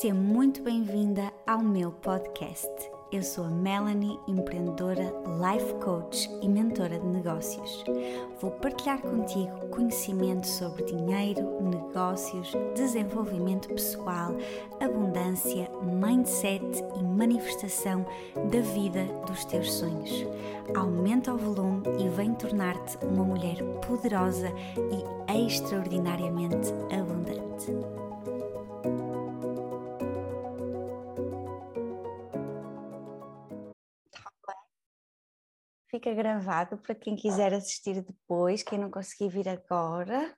Seja muito bem-vinda ao meu podcast. Eu sou a Melanie, empreendedora, life coach e mentora de negócios. Vou partilhar contigo conhecimento sobre dinheiro, negócios, desenvolvimento pessoal, abundância, mindset e manifestação da vida dos teus sonhos. Aumenta o volume e vem tornar-te uma mulher poderosa e extraordinariamente abundante. Fica gravado para quem quiser assistir depois, quem não conseguir vir agora.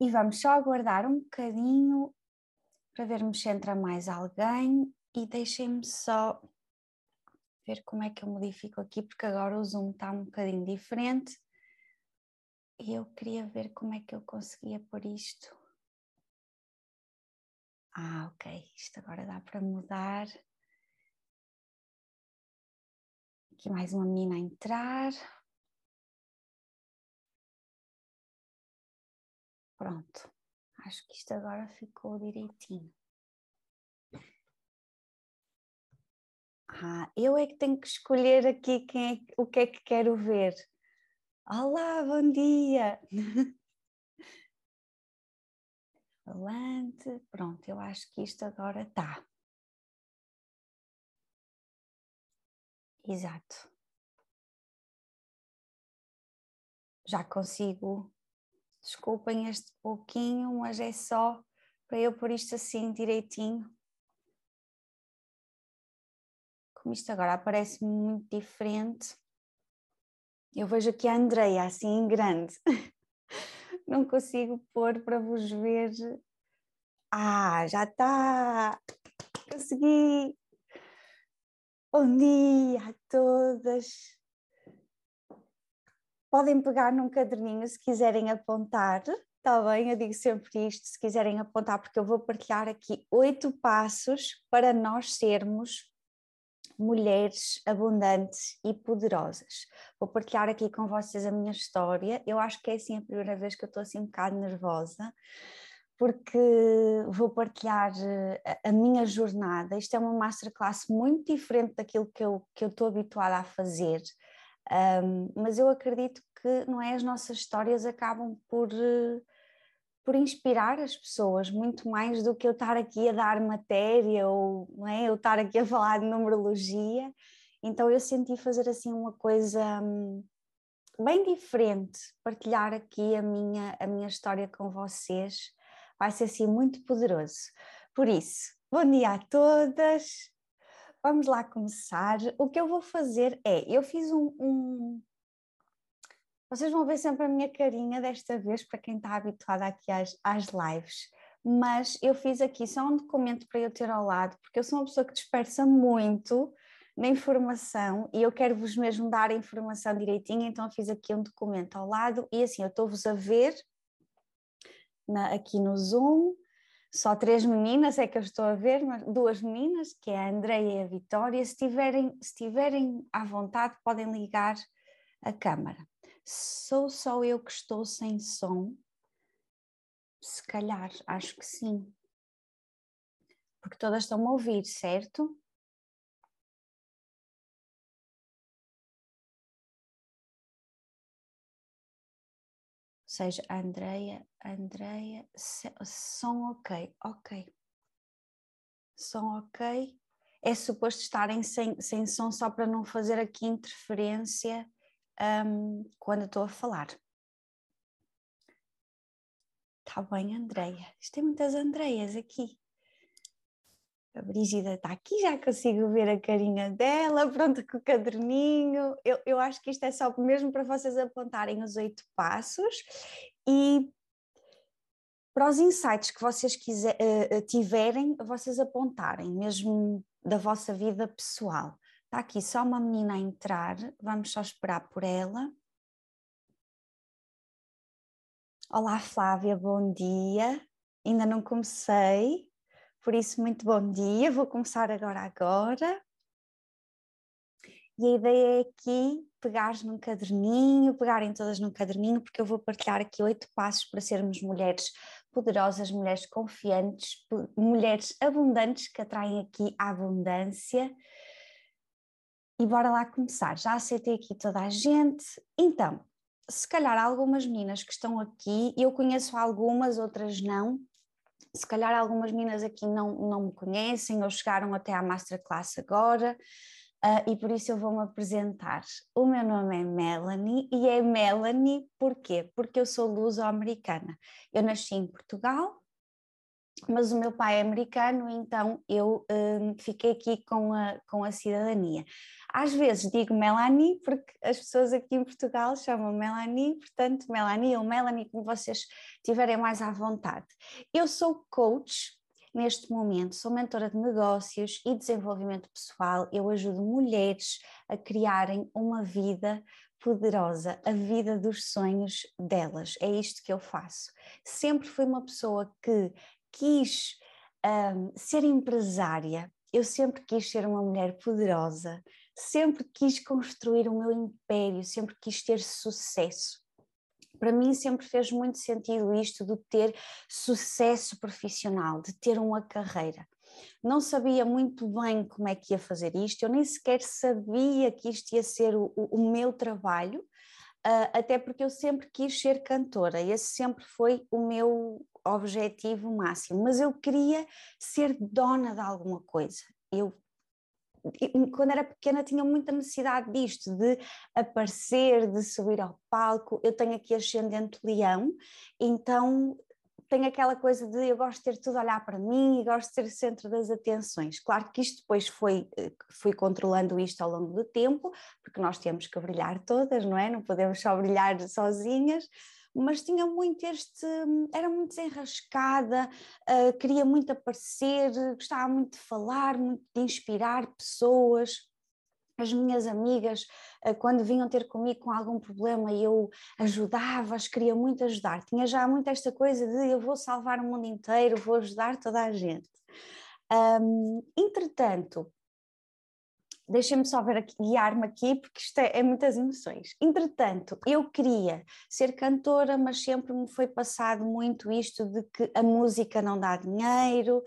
E vamos só aguardar um bocadinho para vermos se entra mais alguém e deixem-me só ver como é que eu modifico aqui, porque agora o zoom está um bocadinho diferente e eu queria ver como é que eu conseguia pôr isto. Ah, ok, isto agora dá para mudar. Aqui mais uma menina a entrar. Pronto, acho que isto agora ficou direitinho. Ah, eu é que tenho que escolher aqui quem é, o que é que quero ver. Olá, bom dia! Falante, pronto, eu acho que isto agora está. Exato. Já consigo. Desculpem este pouquinho, mas é só para eu pôr isto assim direitinho. Como isto agora aparece muito diferente. Eu vejo aqui a Andreia assim em grande. Não consigo pôr para vos ver. Ah, já está! Consegui! Bom dia a todas. Podem pegar num caderninho se quiserem apontar, está bem? Eu digo sempre isto, se quiserem apontar, porque eu vou partilhar aqui oito passos para nós sermos mulheres abundantes e poderosas. Vou partilhar aqui com vocês a minha história. Eu acho que é assim a primeira vez que eu estou assim um bocado nervosa porque vou partilhar eh, a minha jornada. Isto é uma masterclass muito diferente daquilo que eu, que eu estou habituada a fazer, um, mas eu acredito que não é, as nossas histórias acabam por, eh, por inspirar as pessoas, muito mais do que eu estar aqui a dar matéria ou não é, eu estar aqui a falar de numerologia. Então eu senti fazer assim uma coisa hum, bem diferente, partilhar aqui a minha, a minha história com vocês vai ser assim muito poderoso. Por isso, bom dia a todas. Vamos lá começar. O que eu vou fazer é, eu fiz um, um... Vocês vão ver sempre a minha carinha desta vez, para quem está habituado aqui às, às lives, mas eu fiz aqui só um documento para eu ter ao lado, porque eu sou uma pessoa que dispersa muito na informação e eu quero vos mesmo dar a informação direitinha, então eu fiz aqui um documento ao lado e assim eu estou-vos a ver na, aqui no Zoom. Só três meninas é que eu estou a ver, mas duas meninas, que é a Andreia e a Vitória. Se tiverem, se tiverem à vontade, podem ligar a câmara. Sou só eu que estou sem som? Se calhar, acho que sim. Porque todas estão a ouvir, certo? Seja, Andreia, Andreia, som ok, ok. Som ok. É suposto estarem sem, sem som só para não fazer aqui interferência um, quando estou a falar. Está bem, Andreia. Isto tem muitas Andreias aqui. A Brígida está aqui, já consigo ver a carinha dela, pronto com o caderninho. Eu, eu acho que isto é só mesmo para vocês apontarem os oito passos e para os insights que vocês quiser, uh, tiverem, vocês apontarem, mesmo da vossa vida pessoal. Está aqui só uma menina a entrar, vamos só esperar por ela. Olá Flávia, bom dia. Ainda não comecei. Por isso, muito bom dia. Vou começar agora agora. E a ideia é aqui pegares num caderninho, pegarem todas num caderninho, porque eu vou partilhar aqui oito passos para sermos mulheres poderosas, mulheres confiantes, mulheres abundantes que atraem aqui a abundância. E bora lá começar. Já aceitei aqui toda a gente. Então, se calhar algumas meninas que estão aqui, eu conheço algumas, outras não. Se calhar algumas meninas aqui não, não me conhecem ou chegaram até à Masterclass agora. Uh, e por isso eu vou-me apresentar. O meu nome é Melanie e é Melanie porquê? Porque eu sou luso-americana. Eu nasci em Portugal, mas o meu pai é americano, então eu um, fiquei aqui com a, com a cidadania. Às vezes digo Melanie, porque as pessoas aqui em Portugal chamam Melanie, portanto, Melanie ou Melanie, como vocês tiverem mais à vontade. Eu sou coach neste momento, sou mentora de negócios e desenvolvimento pessoal. Eu ajudo mulheres a criarem uma vida poderosa, a vida dos sonhos delas. É isto que eu faço. Sempre fui uma pessoa que quis um, ser empresária, eu sempre quis ser uma mulher poderosa, sempre quis construir o meu império, sempre quis ter sucesso. Para mim sempre fez muito sentido isto de ter sucesso profissional, de ter uma carreira. Não sabia muito bem como é que ia fazer isto, eu nem sequer sabia que isto ia ser o, o meu trabalho, uh, até porque eu sempre quis ser cantora, esse sempre foi o meu objetivo máximo, mas eu queria ser dona de alguma coisa. Eu quando era pequena tinha muita necessidade disto, de aparecer, de subir ao palco. Eu tenho aqui ascendente leão, então tenho aquela coisa de eu gosto de ter tudo a olhar para mim e gosto de ser o centro das atenções. Claro que isto depois foi, eh, fui controlando isto ao longo do tempo, porque nós temos que brilhar todas, não é? Não podemos só brilhar sozinhas, mas tinha muito este, era muito desenrascada, uh, queria muito aparecer, gostava muito de falar, muito de inspirar pessoas. As minhas amigas, uh, quando vinham ter comigo com algum problema, eu ajudava-as, queria muito ajudar. Tinha já muito esta coisa de eu vou salvar o mundo inteiro, vou ajudar toda a gente. Um, entretanto, deixem-me só ver aqui, guiar-me aqui, porque isto é, é, muitas emoções. Entretanto, eu queria ser cantora, mas sempre me foi passado muito isto de que a música não dá dinheiro,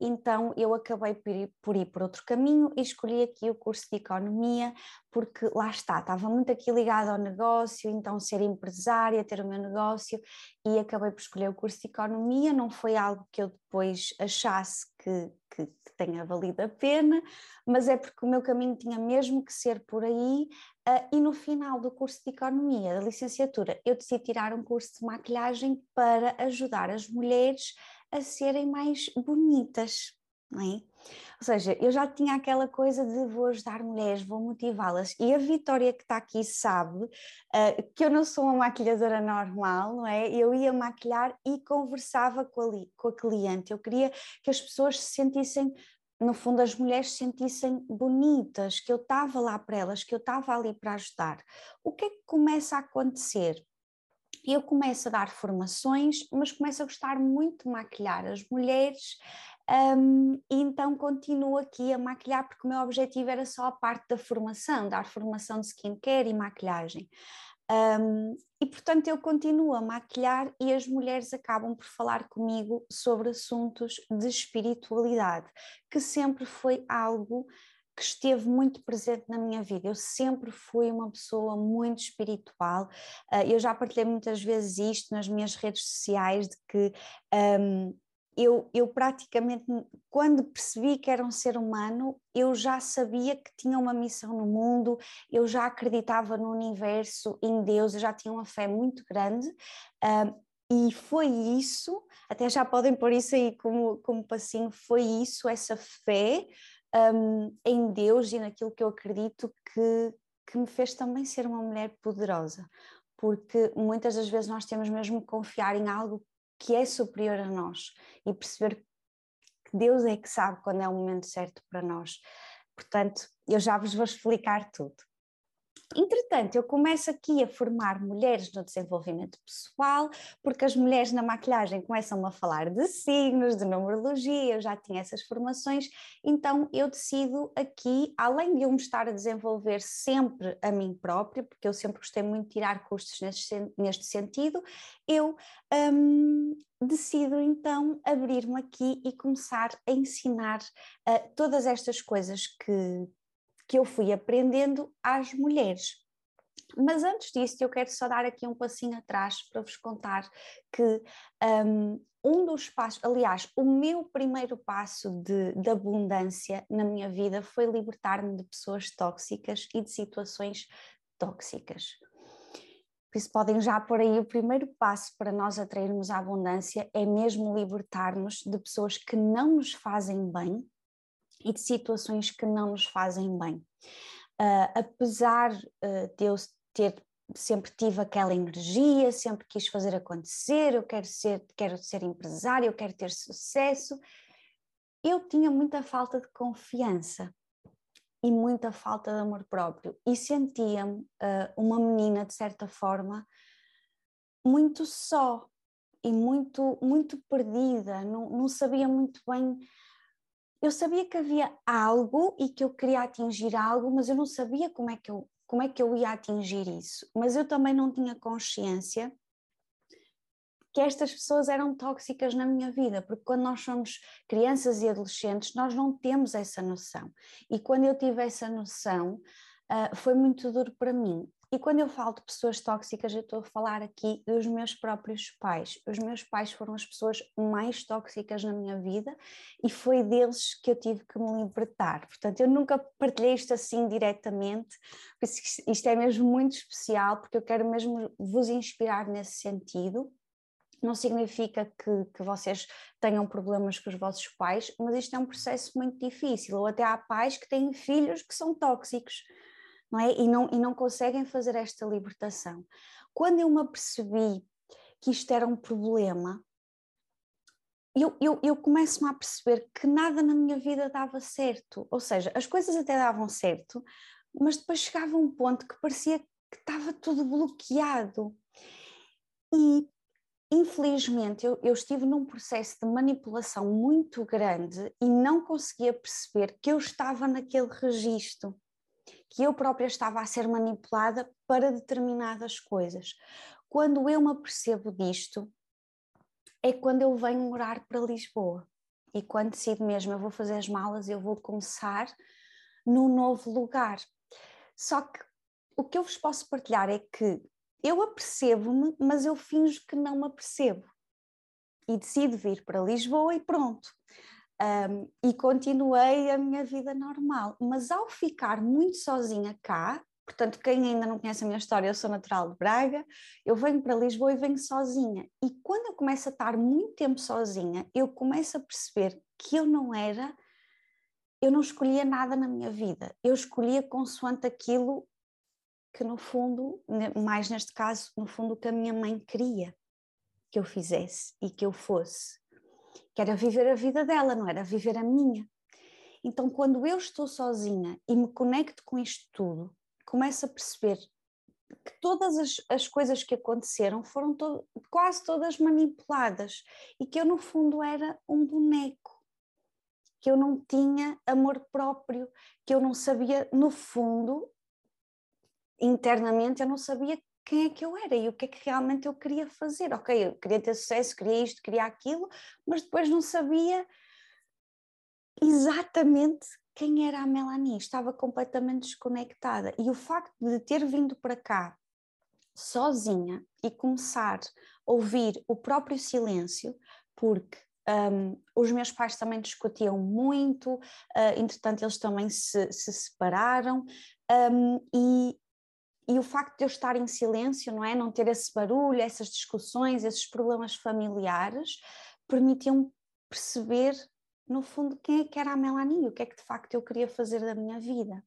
então eu acabei por ir, por ir por outro caminho e escolhi aqui o curso de Economia, porque lá está, estava muito aqui ligada ao negócio, então ser empresária, ter o meu negócio, e acabei por escolher o curso de Economia, não foi algo que eu depois achasse que, que, tenha valido a pena, mas é porque o meu caminho tinha mesmo que ser por aí, uh, e no final do curso de Economia, da licenciatura, eu decidi tirar um curso de maquilhagem para ajudar as mulheres a serem mais bonitas, não é? Ou seja, eu já tinha aquela coisa de vou ajudar mulheres, vou motivá-las, e a Vitória que está aqui sabe uh, que eu não sou uma maquilhadora normal, não é? Eu ia maquilhar e conversava com a, com a cliente, eu queria que as pessoas se sentissem no fundo, as mulheres se sentissem bonitas, que eu estava lá para elas, que eu estava ali para ajudar. O que é que começa a acontecer? Eu começo a dar formações, mas começo a gostar muito de maquilhar as mulheres, um, então continuo aqui a maquilhar, porque o meu objetivo era só a parte da formação, dar formação de skincare e maquilhagem. Um, e portanto eu continuo a maquilhar e as mulheres acabam por falar comigo sobre assuntos de espiritualidade, que sempre foi algo que esteve muito presente na minha vida. Eu sempre fui uma pessoa muito espiritual. Ah, eu já partilhei muitas vezes isto nas minhas redes sociais de que um, eu, eu praticamente, quando percebi que era um ser humano, eu já sabia que tinha uma missão no mundo, eu já acreditava no universo, em Deus, eu já tinha uma fé muito grande. Uh, e foi isso, até já podem pôr isso aí como, como passinho, foi isso, essa fé um, em Deus e naquilo que eu acredito que, que me fez também ser uma mulher poderosa. Porque muitas das vezes nós temos mesmo que confiar em algo que é superior a nós e perceber que Deus é que sabe quando é o momento certo para nós. Portanto, eu já vos vou explicar tudo. Entretanto, eu começo aqui a formar mulheres no desenvolvimento pessoal, porque as mulheres na maquilhagem começam a falar de signos, de numerologia, eu já tinha essas formações, então eu decido aqui, além de eu me estar a desenvolver sempre a mim própria, porque eu sempre gostei muito de tirar custos neste, neste sentido, eu um, decido então abrir-me aqui e começar a ensinar uh, todas estas coisas que, que eu fui aprendendo às mulheres. Mas antes disso, eu quero só dar aqui um passinho atrás para vos contar que um, um dos passos, aliás, o meu primeiro passo de, de abundância na minha vida foi libertar-me de pessoas tóxicas e de situações tóxicas. Por isso, podem já por aí o primeiro passo para nós atrairmos a abundância é mesmo libertar-nos de pessoas que não nos fazem bem e de situações que não nos fazem bem. Uh, apesar uh, de eu ter sempre tive aquela energia, sempre quis fazer acontecer, eu quero ser, quero ser empresária, eu quero ter sucesso, eu tinha muita falta de confiança e muita falta de amor próprio e sentia-me uh, uma menina de certa forma muito só e muito muito perdida, não, não sabia muito bem eu sabia que havia algo e que eu queria atingir algo, mas eu não sabia como é que eu, como é que eu ia atingir isso. Mas eu também não tinha consciência que estas pessoas eram tóxicas na minha vida, porque quando nós somos crianças e adolescentes, nós não temos essa noção. E quando eu tive essa noção, uh, foi muito duro para mim. E quando eu falo de pessoas tóxicas, eu estou a falar aqui dos meus próprios pais. Os meus pais foram as pessoas mais tóxicas na minha vida e foi deles que eu tive que me libertar. Portanto, eu nunca partilhei isto assim diretamente, isto é mesmo muito especial, porque eu quero mesmo vos inspirar nesse sentido. Não significa que, que vocês tenham problemas com os vossos pais, mas isto é um processo muito difícil. Ou até há pais que têm filhos que são tóxicos não é? E não, e não conseguem fazer esta libertação. Quando eu me apercebi que isto era um problema, eu, eu, eu começo-me a perceber que nada na minha vida dava certo. Ou seja, as coisas até davam certo, mas depois chegava um ponto que parecia que estava tudo bloqueado. E infelizmente eu, eu, estive num processo de manipulação muito grande e não conseguia perceber que eu estava naquele registro que eu própria estava a ser manipulada para determinadas coisas. Quando eu me apercebo disto, é quando eu venho morar para Lisboa. E quando decido mesmo, eu vou fazer as malas, eu vou começar num novo lugar. Só que o que eu vos posso partilhar é que eu apercebo-me, mas eu finjo que não me apercebo. E decido vir para Lisboa e pronto. Um, e continuei a minha vida normal. Mas ao ficar muito sozinha cá, portanto, quem ainda não conhece a minha história, eu sou natural de Braga, eu venho para Lisboa e venho sozinha. E quando eu começo a estar muito tempo sozinha, eu começo a perceber que eu não era, eu não escolhia nada na minha vida, eu escolhia consoante aquilo que, no fundo, mais neste caso, no fundo, que a minha mãe queria que eu fizesse e que eu fosse que era viver a vida dela, não era viver a minha. Então, quando eu estou sozinha e me conecto com isto tudo, começo a perceber que todas as, as coisas que aconteceram foram quase todas manipuladas e que eu, no fundo, era um boneco, que eu não tinha amor próprio, que eu não sabia, no fundo, internamente, eu não sabia quem é que eu era e o que é que realmente eu queria fazer. Ok, eu queria ter sucesso, queria isto, queria aquilo, mas depois não sabia exatamente quem era a Melanie, estava completamente desconectada. E o facto de ter vindo para cá sozinha e começar a ouvir o próprio silêncio, porque um, os meus pais também discutiam muito, uh, entretanto, eles também se, se separaram, um, e, e o facto de eu estar em silêncio, não é? Não ter esse barulho, essas discussões, esses problemas familiares, permitiam perceber, no fundo, quem é que era a Melanie, o que é que de facto eu queria fazer da minha vida.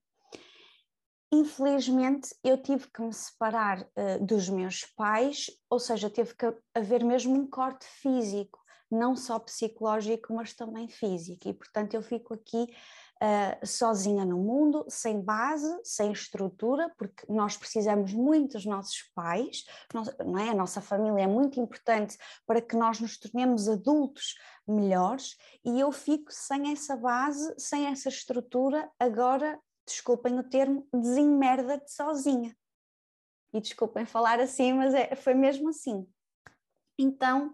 Infelizmente, eu tive que me separar uh, dos meus pais, ou seja, teve que haver mesmo um corte físico, não só psicológico, mas também físico, e portanto eu fico aqui uh, sozinha no mundo, sem base, sem estrutura, porque nós precisamos muito dos nossos pais, não é? A nossa família é muito importante para que nós nos tornemos adultos melhores e eu fico sem essa base, sem essa estrutura, agora, desculpem o termo, desenmerda-te sozinha. E desculpem falar assim, mas é, foi mesmo assim. Então,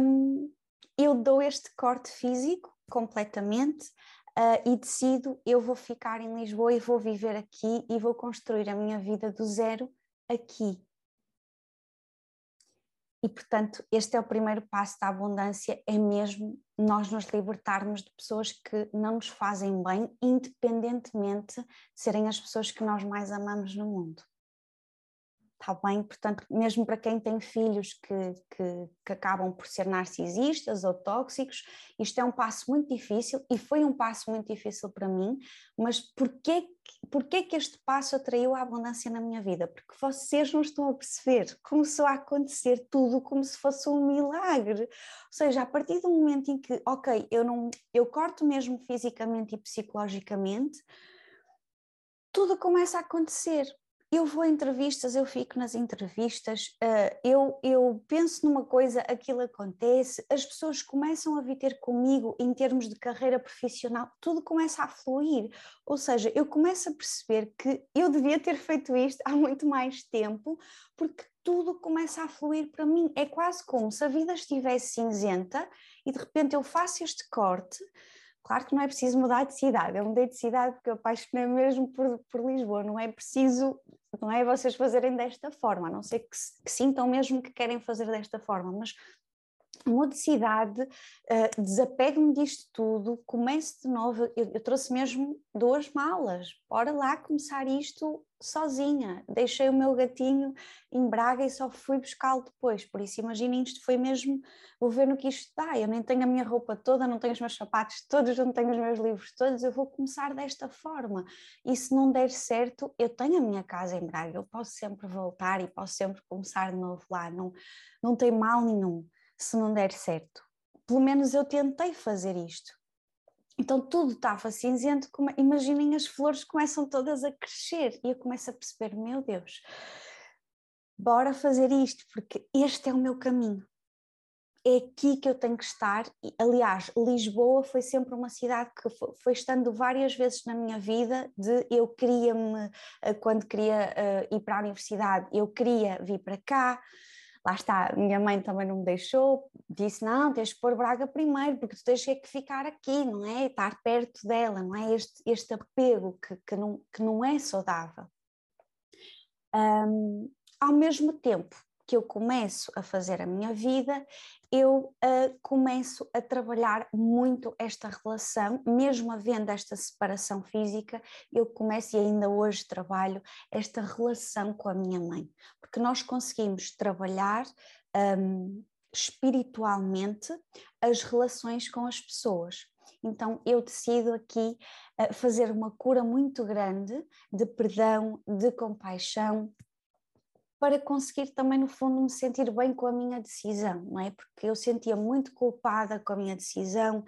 um, eu dou este corte físico completamente uh, e decido eu vou ficar em Lisboa e vou viver aqui e vou construir a minha vida do zero aqui. E portanto, este é o primeiro passo da abundância, é mesmo nós nos libertarmos de pessoas que não nos fazem bem, independentemente de serem as pessoas que nós mais amamos no mundo está bem? Portanto, mesmo para quem tem filhos que, que, que, acabam por ser narcisistas ou tóxicos, isto é um passo muito difícil e foi um passo muito difícil para mim, mas porquê, porquê que este passo atraiu a abundância na minha vida? Porque vocês não estão a perceber, começou a acontecer tudo como se fosse um milagre, ou seja, a partir do momento em que, ok, eu, não, eu corto mesmo fisicamente e psicologicamente, tudo começa a acontecer eu vou a entrevistas, eu fico nas entrevistas, uh, eu, eu penso numa coisa, aquilo acontece, as pessoas começam a vir ter comigo em termos de carreira profissional, tudo começa a fluir. Ou seja, eu começo a perceber que eu devia ter feito isto há muito mais tempo, porque tudo começa a fluir para mim. É quase como se a vida estivesse cinzenta e de repente eu faço este corte Claro que não é preciso mudar de cidade, eu mudei de cidade porque eu apaixonei mesmo por, por Lisboa, não é preciso, não é vocês fazerem desta forma, a não ser que, que sintam mesmo que querem fazer desta forma, mas modicidade, uh, desapego-me disto tudo, comece de novo. Eu, eu, trouxe mesmo duas malas, bora lá começar isto sozinha. Deixei o meu gatinho em Braga e só fui buscá-lo depois. Por isso, imaginem, isto foi mesmo, vou ver no que isto dá. Eu nem tenho a minha roupa toda, não tenho os meus sapatos todos, não tenho os meus livros todos. Eu vou começar desta forma. E se não der certo, eu tenho a minha casa em Braga, eu posso sempre voltar e posso sempre começar de novo lá. Não, não tem mal nenhum se não der certo. Pelo menos eu tentei fazer isto. Então tudo estava cinzento, imaginem as flores começam todas a crescer e eu começo a perceber, meu Deus, bora fazer isto, porque este é o meu caminho. É aqui que eu tenho que estar. Aliás, Lisboa foi sempre uma cidade que foi, estando várias vezes na minha vida. De eu queria-me, eh, quando queria uh, ir para a universidade, eu queria vir para cá lá está, minha mãe também não me deixou, disse: não, tens que pôr Braga primeiro, porque tu tens que ficar aqui, não é? Estar perto dela, não é? Este, este apego que, que, não, que não é saudável. Um, ao mesmo tempo que eu começo a fazer a minha vida, eu uh, começo a trabalhar muito esta relação, mesmo havendo esta separação física, eu começo e ainda hoje trabalho esta relação com a minha mãe, porque nós conseguimos trabalhar um, espiritualmente as relações com as pessoas. Então eu decido aqui uh, fazer uma cura muito grande de perdão, de compaixão, para conseguir também, no fundo, me sentir bem com a minha decisão, não é? Porque eu sentia muito culpada com a minha decisão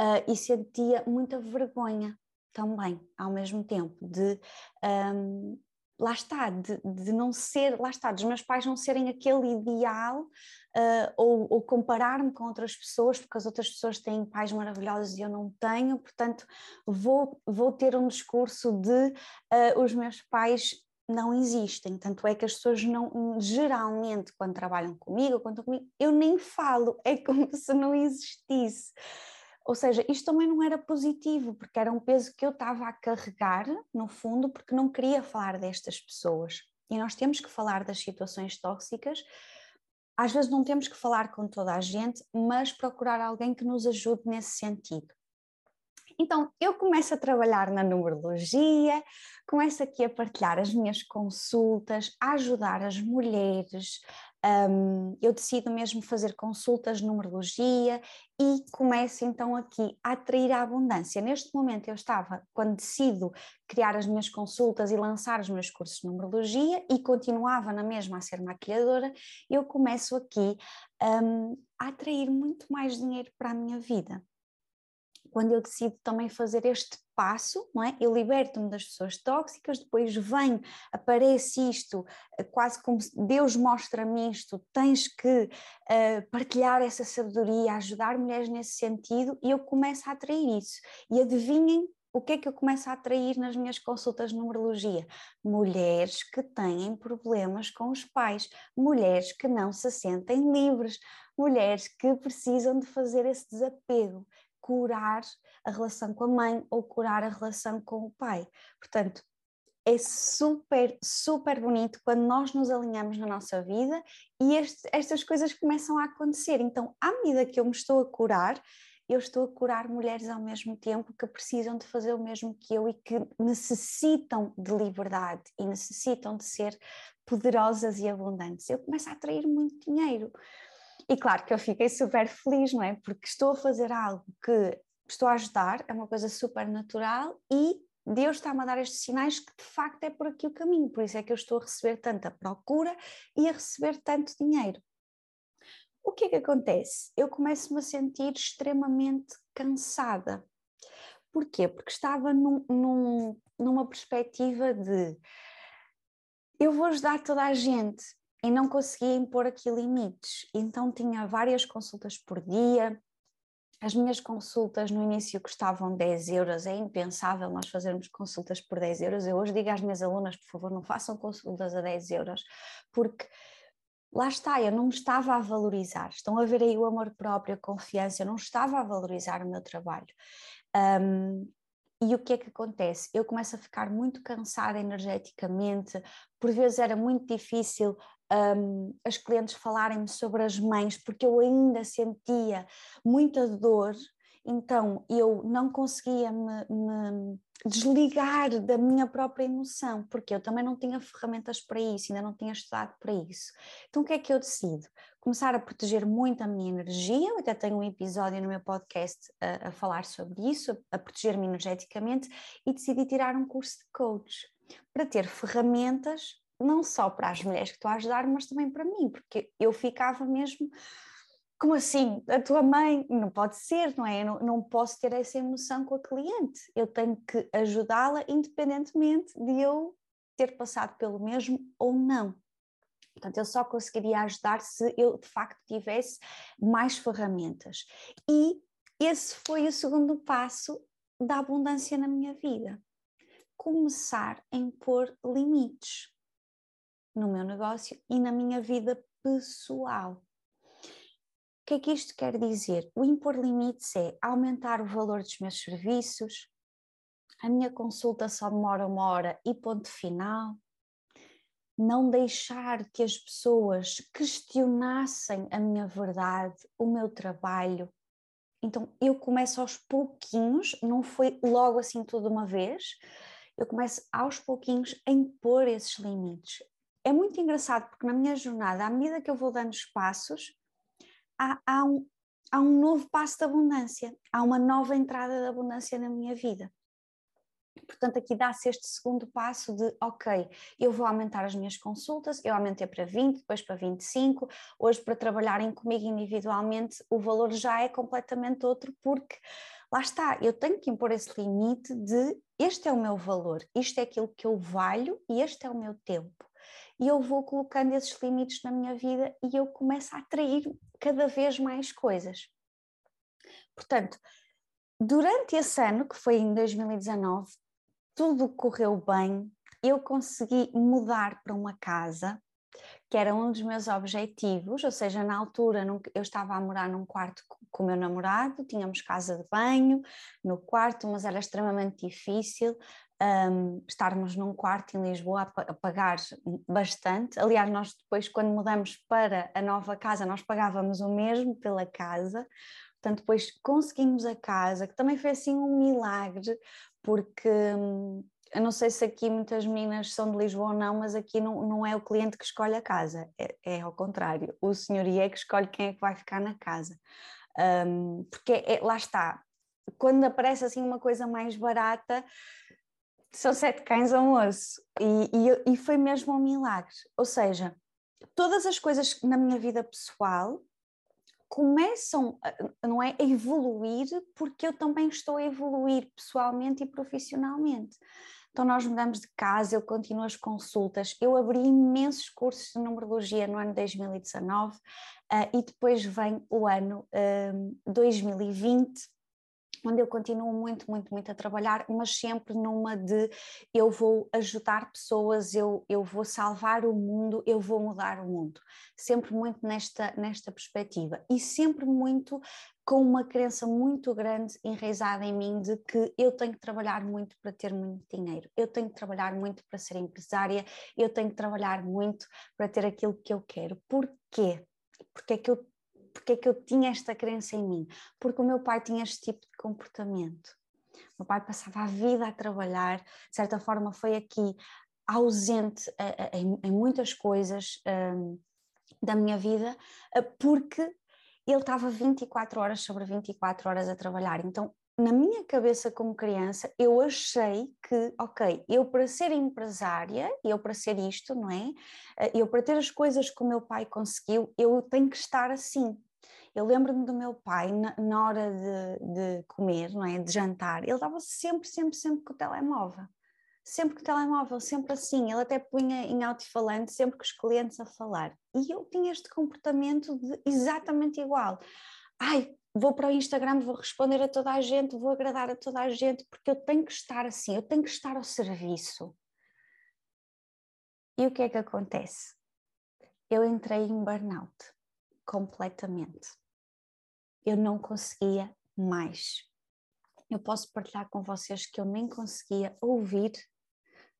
uh, e sentia muita vergonha também, ao mesmo tempo, de. Um, lá está, de, de, não ser, lá está, dos meus pais não serem aquele ideal uh, ou, ou comparar-me com outras pessoas, porque as outras pessoas têm pais maravilhosos e eu não tenho, portanto vou, vou ter um discurso de uh, os meus pais não existem. Tanto é que as pessoas não, geralmente, quando trabalham comigo, quando comigo, eu nem falo, é como se não existisse. Ou seja, isto também não era positivo, porque era um peso que eu estava a carregar, no fundo, porque não queria falar destas pessoas. E nós temos que falar das situações tóxicas. Às vezes não temos que falar com toda a gente, mas procurar alguém que nos ajude nesse sentido. Então, eu começo a trabalhar na numerologia, começo aqui a partilhar as minhas consultas, a ajudar as mulheres. Um, eu decido mesmo fazer consultas de numerologia e começo então aqui a atrair a abundância. Neste momento eu estava, quando decido criar as minhas consultas e lançar os meus cursos de numerologia e continuava na mesma a ser maquilhadora, eu começo aqui um, a atrair muito mais dinheiro para a minha vida quando eu decido também fazer este passo, não é? Eu liberto-me das pessoas tóxicas, depois vem, aparece isto, eh, quase como Deus mostra-me isto, tens que uh, partilhar essa sabedoria, ajudar mulheres nesse sentido, e eu começo a atrair isso. E adivinhem o que é que eu começo a atrair nas minhas consultas de numerologia? Mulheres que têm problemas com os pais, mulheres que não se sentem livres, mulheres que precisam de fazer esse desapego, curar a relação com a mãe ou curar a relação com o pai. Portanto, é super, super bonito quando nós nos alinhamos na nossa vida e este, estas coisas começam a acontecer. Então, à medida que eu me estou a curar, eu estou a curar mulheres ao mesmo tempo que precisam de fazer o mesmo que eu e que necessitam de liberdade e necessitam de ser poderosas e abundantes. Eu começo a atrair muito dinheiro. E claro que eu fiquei super feliz, não é? Porque estou a fazer algo que estou a ajudar, é uma coisa super natural e Deus está-me a dar estes sinais que de facto é por aqui o caminho, por isso é que eu estou a receber tanta procura e a receber tanto dinheiro. O que é que acontece? Eu começo-me a sentir extremamente cansada. Porquê? Porque estava num, num, numa perspectiva de eu vou ajudar toda a gente, e não conseguia impor aqui limites. Então tinha várias consultas por dia. As minhas consultas no início custavam 10 euros, é impensável nós fazermos consultas por 10 euros. Eu hoje digo às minhas alunas, por favor, não façam consultas a 10 euros, porque lá está, eu não estava a valorizar. Estão a ver aí o amor próprio, a confiança, eu não estava a valorizar o meu trabalho. Um, e o que é que acontece? Eu começo a ficar muito cansada energeticamente, por vezes era muito difícil um, as clientes falarem-me sobre as mães, porque eu ainda sentia muita dor, então eu não conseguia me, me, desligar da minha própria emoção, porque eu também não tinha ferramentas para isso, ainda não tinha estudado para isso. Então o que é que eu decido? Começar a proteger muito a minha energia, eu até tenho um episódio no meu podcast a, a falar sobre isso, a, proteger-me energeticamente, e decidi tirar um curso de coach para ter ferramentas não só para as mulheres que estou a ajudar, mas também para mim, porque eu ficava mesmo como assim? A tua mãe não pode ser, não é? Eu não, não posso ter essa emoção com a cliente. Eu tenho que ajudá-la independentemente de eu ter passado pelo mesmo ou não. Portanto, eu só conseguiria ajudar se eu de facto tivesse mais ferramentas. E esse foi o segundo passo da abundância na minha vida. Começar a impor limites no meu negócio e na minha vida pessoal. O que é que isto quer dizer? O impor limites é aumentar o valor dos meus serviços, a minha consulta só demora uma hora e ponto final, não deixar que as pessoas questionassem a minha verdade, o meu trabalho. Então eu começo aos pouquinhos, não foi logo assim tudo uma vez, eu começo aos pouquinhos a impor esses limites, é muito engraçado porque na minha jornada, à medida que eu vou dando espaços, há, há, um, há um novo passo de abundância, há uma nova entrada de abundância na minha vida. Portanto, aqui dá-se este segundo passo de, ok, eu vou aumentar as minhas consultas, eu aumentei para 20, depois para 25, hoje para trabalharem comigo individualmente o valor já é completamente outro, porque lá está, eu tenho que impor esse limite de este é o meu valor, isto é aquilo que eu valho e este é o meu tempo e eu vou colocando esses limites na minha vida e eu começo a atrair cada vez mais coisas. Portanto, durante esse ano, que foi em 2019, tudo correu bem, eu consegui mudar para uma casa que era um dos meus objetivos, ou seja, na altura eu estava a morar num quarto com o meu namorado, tínhamos casa de banho no quarto, mas era extremamente difícil um, estarmos num quarto em Lisboa a, pagar bastante. Aliás, nós depois, quando mudamos para a nova casa, nós pagávamos o mesmo pela casa. Portanto, depois conseguimos a casa, que também foi assim um milagre, porque hum, eu não sei se aqui muitas meninas são de Lisboa ou não, mas aqui não, não é o cliente que escolhe a casa, é, é ao contrário, o senhoria é que escolhe quem é que vai ficar na casa. Um, porque é, lá está, quando aparece assim uma coisa mais barata, são sete cães a um osso. E, e, e foi mesmo um milagre. Ou seja, todas as coisas na minha vida pessoal começam, não é, a evoluir porque eu também estou a evoluir pessoalmente e profissionalmente. Então nós mudamos de casa, eu continuo as consultas, eu abri imensos cursos de numerologia no ano 2019 uh, e depois vem o ano uh, 2020 onde eu continuo muito, muito, muito a trabalhar, mas sempre numa de eu vou ajudar pessoas, eu, eu vou salvar o mundo, eu vou mudar o mundo. Sempre muito nesta, nesta perspectiva e sempre muito com uma crença muito grande enraizada em mim de que eu tenho que trabalhar muito para ter muito dinheiro, eu tenho que trabalhar muito para ser empresária, eu tenho que trabalhar muito para ter aquilo que eu quero. Porquê? Porque é que eu porque é que eu tinha esta crença em mim? Porque o meu pai tinha este tipo de comportamento. O meu pai passava a vida a trabalhar, de certa forma foi aqui ausente em, em muitas coisas um, da minha vida, eh, porque ele estava 24 horas sobre 24 horas a trabalhar. Então, na minha cabeça como criança, eu achei que, ok, eu para ser empresária, eu para ser isto, não é? Eh, eu para ter as coisas que o meu pai conseguiu, eu tenho que estar assim. Eu lembro-me do meu pai, na, na hora de, de, comer, não é? De jantar, ele estava sempre, sempre, sempre com o telemóvel. Sempre com o telemóvel, sempre assim. Ele até punha em alto-falante, sempre com os clientes a falar. E eu tinha este comportamento de exatamente igual. Ai, vou para o Instagram, vou responder a toda a gente, vou agradar a toda a gente, porque eu tenho que estar assim, eu tenho que estar ao serviço. E o que é que acontece? Eu entrei em burnout completamente eu não conseguia mais. Eu posso partilhar com vocês que eu nem conseguia ouvir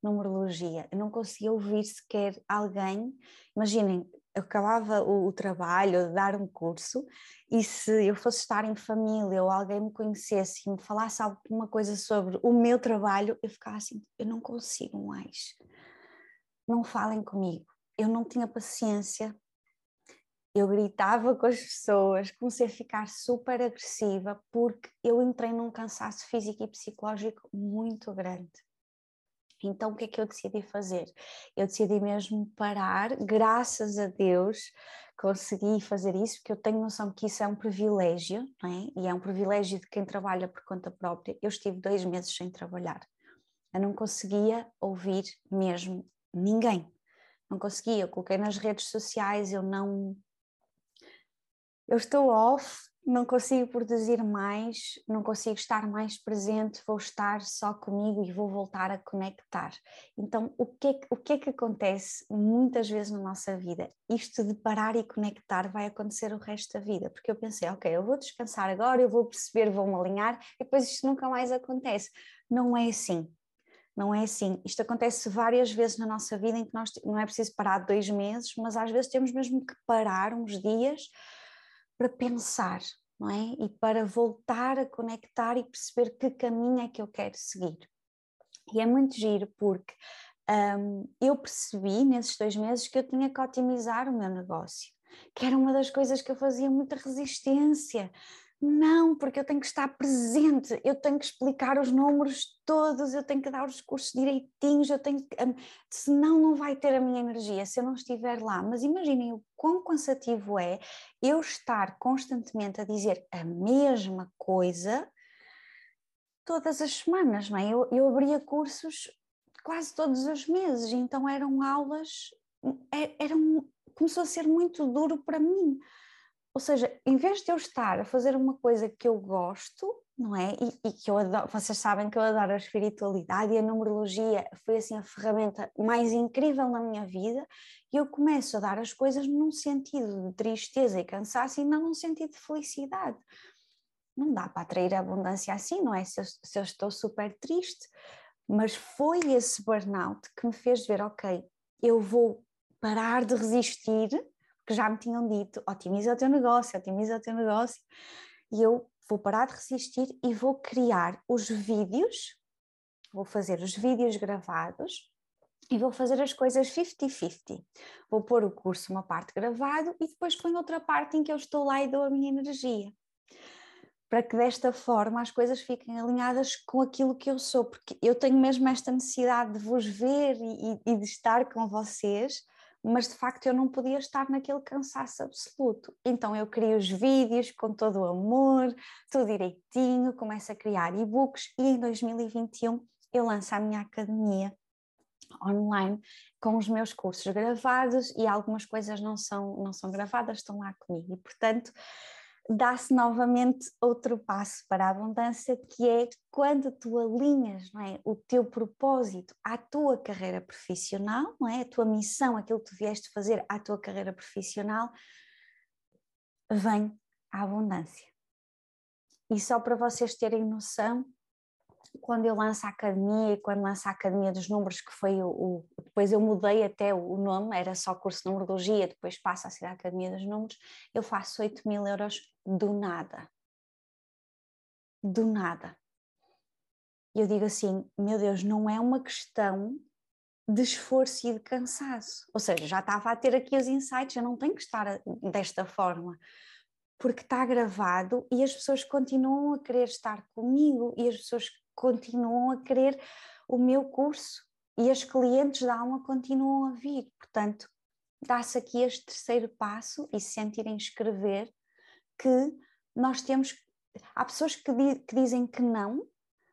numerologia, eu não conseguia ouvir sequer alguém. Imaginem, eu acabava o, o trabalho, de dar um curso, e se eu fosse estar em família ou alguém me conhecesse e me falasse alguma coisa sobre o meu trabalho, eu ficava assim: eu não consigo mais. Não falem comigo. Eu não tinha paciência eu gritava com as pessoas, comecei a ficar super agressiva porque eu entrei num cansaço físico e psicológico muito grande. Então o que é que eu decidi fazer? Eu decidi mesmo parar, graças a Deus consegui fazer isso, porque eu tenho noção que isso é um privilégio, não é? E é um privilégio de quem trabalha por conta própria. Eu estive dois meses sem trabalhar. Eu não conseguia ouvir mesmo ninguém. Não conseguia, eu coloquei nas redes sociais, eu não eu estou off, não consigo produzir mais, não consigo estar mais presente, vou estar só comigo e vou voltar a conectar. Então, o que, é, o que é que acontece muitas vezes na nossa vida? Isto de parar e conectar vai acontecer o resto da vida, porque eu pensei, ok, eu vou descansar agora, eu vou perceber, vou-me alinhar e depois isto nunca mais acontece. Não é assim. Não é assim. Isto acontece várias vezes na nossa vida em que nós não é preciso parar dois meses, mas às vezes temos mesmo que parar uns dias para pensar, não é? E para voltar a conectar e perceber que caminho é que eu quero seguir. E é muito giro porque um, eu percebi nesses dois meses que eu tinha que otimizar o meu negócio, que era uma das coisas que eu fazia muita resistência. Não, porque eu tenho que estar presente, eu tenho que explicar os números todos, eu tenho que dar os cursos direitinhos, eu tenho que, um, senão não vai ter a minha energia se eu não estiver lá. Mas imaginem o quão cansativo é eu estar constantemente a dizer a mesma coisa todas as semanas, não é? Eu, eu abria cursos quase todos os meses, então eram aulas, é, eram, começou a ser muito duro para mim ou seja, em vez de eu estar a fazer uma coisa que eu gosto, não é? E, e, que eu adoro, vocês sabem que eu adoro a espiritualidade e a numerologia foi assim a ferramenta mais incrível na minha vida, e eu começo a dar as coisas num sentido de tristeza e cansaço e não num sentido de felicidade. Não dá para atrair abundância assim, não é? Se eu, se eu estou super triste, mas foi esse burnout que me fez ver, ok, eu vou parar de resistir que já me tinham dito: otimiza o teu negócio, otimiza o teu negócio. E eu vou parar de resistir e vou criar os vídeos, vou fazer os vídeos gravados e vou fazer as coisas 50-50. Vou pôr o curso uma parte gravado e depois ponho outra parte em que eu estou lá e dou a minha energia. Para que desta forma as coisas fiquem alinhadas com aquilo que eu sou, porque eu tenho mesmo esta necessidade de vos ver e, e de estar com vocês mas de facto eu não podia estar naquele cansaço absoluto. Então eu crio os vídeos com todo o amor, tudo direitinho, começo a criar e-books e em 2021 eu lanço a minha academia online com os meus cursos gravados e algumas coisas não são, não são gravadas, estão lá comigo. E, portanto, dá-se novamente outro passo para a abundância, que é quando tu alinhas não é, o teu propósito à tua carreira profissional, não é, a tua missão, aquilo que tu vieste fazer à tua carreira profissional, vem a abundância. E só para vocês terem noção, quando eu lanço a academia, quando lanço a Academia dos Números, que foi o, o, Depois eu mudei até o nome, era só curso de numerologia, depois passa a ser a Academia dos Números, eu faço 8 mil euros do nada. Do nada. E eu digo assim: meu Deus, não é uma questão de esforço e de cansaço. Ou seja, já estava a ter aqui os insights, eu não tenho que estar desta forma porque está gravado e as pessoas continuam a querer estar comigo e as pessoas continuam a querer o meu curso e as clientes da alma continuam a vir. Portanto, dá-se aqui este terceiro passo e se sentirem escrever que nós temos. Há pessoas que, di, que dizem que não,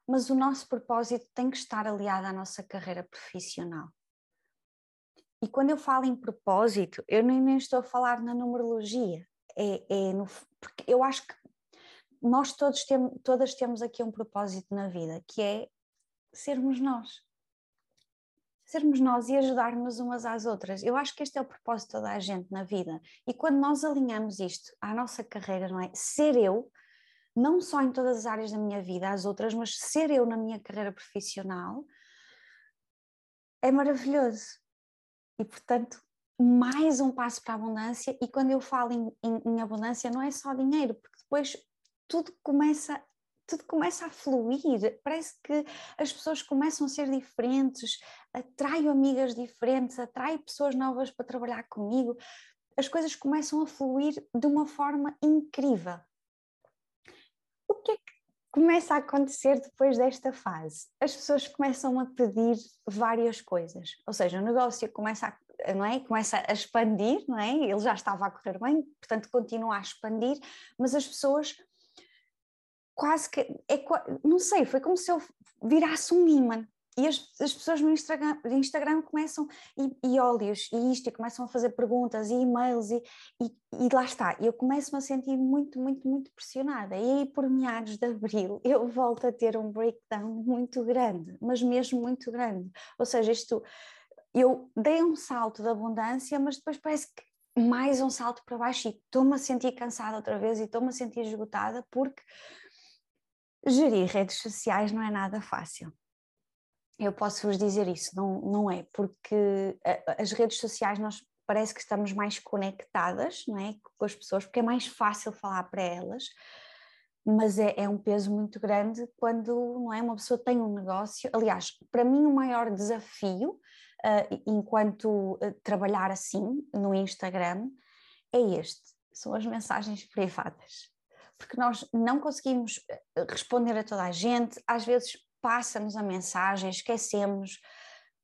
mas o nosso propósito tem que estar aliado à nossa carreira profissional. E quando eu falo em propósito, eu nem, nem estou a falar na numerologia, é, é no, porque eu acho que nós todos temos, todas temos aqui um propósito na vida, que é sermos nós. Sermos nós e ajudar-nos umas às outras. Eu acho que este é o propósito de toda a gente na vida. E quando nós alinhamos isto à nossa carreira, não é? Ser eu, não só em todas as áreas da minha vida, as outras, mas ser eu na minha carreira profissional, é maravilhoso. E portanto, mais um passo para a abundância. E quando eu falo em, em, em abundância, não é só dinheiro, porque depois tudo começa tudo começa a fluir, parece que as pessoas começam a ser diferentes, atraio amigas diferentes, atraio pessoas novas para trabalhar comigo, as coisas começam a fluir de uma forma incrível. O que é que começa a acontecer depois desta fase? As pessoas começam a pedir várias coisas, ou seja, o negócio começa a, não é? começa a expandir, não é? ele já estava a correr bem, portanto continua a expandir, mas as pessoas quase que, é, não sei, foi como se eu virasse um imã. E as, as pessoas no Instagram, Instagram começam, e, e óleos, e isto, e começam a fazer perguntas, e e-mails, e, e, e lá está. Eu começo-me a sentir muito, muito, muito pressionada. E aí, por meados de abril, eu volto a ter um breakdown muito grande, mas mesmo muito grande. Ou seja, isto, eu dei um salto de abundância, mas depois parece que mais um salto para baixo e estou-me a sentir cansada outra vez e estou-me a sentir esgotada porque gerir redes sociais não é nada fácil. Eu posso vos dizer isso, não, não é, porque as redes sociais nós parece que estamos mais conectadas não é, com as pessoas, porque é mais fácil falar para elas, mas é, é um peso muito grande quando não é, uma pessoa tem um negócio. Aliás, para mim o maior desafio, uh, enquanto uh, trabalhar assim no Instagram, é este, são as mensagens privadas porque nós não conseguimos eh, responder a toda a gente, às vezes passa-nos a mensagem, esquecemos.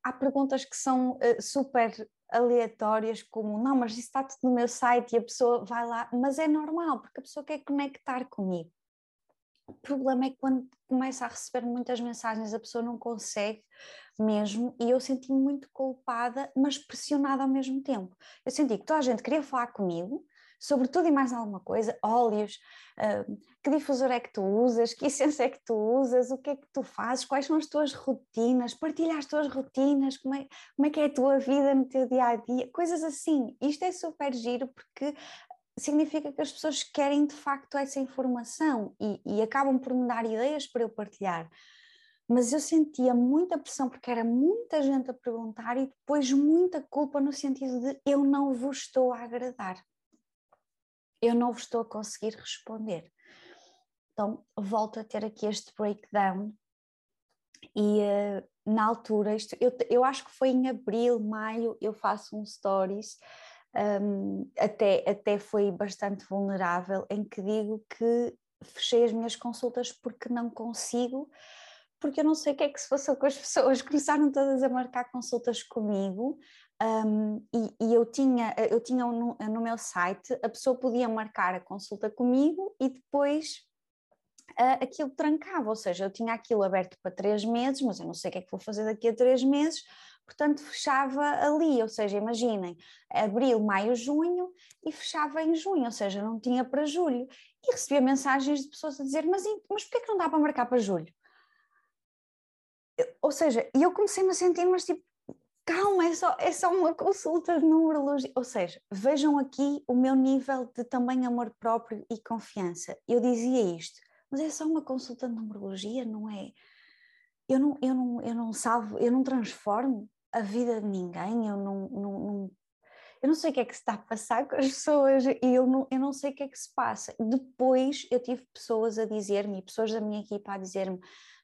Há perguntas que são uh, super aleatórias, como não, mas isso está tudo no meu site e a pessoa vai lá, mas é normal, porque a pessoa quer conectar comigo. O problema é que quando começa a receber muitas mensagens, a pessoa não consegue mesmo, e eu senti-me muito culpada, mas pressionada ao mesmo tempo. Eu senti que toda a gente queria falar comigo, sobre tudo e mais alguma coisa, óleos, uh, que difusor é que tu usas, que essência é que tu usas, o que é que tu fazes, quais são as tuas rotinas, partilha as tuas rotinas, como é, como é que é a tua vida no teu dia a dia, coisas assim. Isto é super giro porque significa que as pessoas querem de facto essa informação e, e acabam por me dar ideias para eu partilhar mas eu sentia muita pressão porque era muita gente a perguntar e depois muita culpa no sentido de eu não vos estou a agradar eu não vos estou a conseguir responder. Então, volto a ter aqui este breakdown e uh, na altura, isto, eu, eu acho que foi em abril, maio, eu faço um stories, um, até, até foi bastante vulnerável, em que digo que fechei as minhas consultas porque não consigo, porque eu não sei o que é que se passou com as pessoas, começaram todas a marcar consultas comigo, Um, e, e, eu tinha, eu tinha no, no, meu site, a pessoa podia marcar a consulta comigo e depois uh, aquilo trancava, ou seja, eu tinha aquilo aberto para três meses, mas eu não sei o que é que vou fazer daqui a três meses, portanto fechava ali, ou seja, imaginem, abril, maio, junho e fechava em junho, ou seja, não tinha para julho. E recebia mensagens de pessoas a dizer, mas, mas porquê que não dá para marcar para julho? Ou seja, e eu comecei-me a sentir, mas tipo, calma, é só, é só uma consulta de numerologia. Ou seja, vejam aqui o meu nível de também amor próprio e confiança. Eu dizia isto, mas é só uma consulta de numerologia, não é? Eu não, eu não, eu não salvo, eu não transformo a vida de ninguém, eu não, não, não eu não sei o que é que se está a passar com as pessoas e eu não, eu não sei o que é que se passa. Depois eu tive pessoas a dizer-me, pessoas da minha equipa a dizer-me,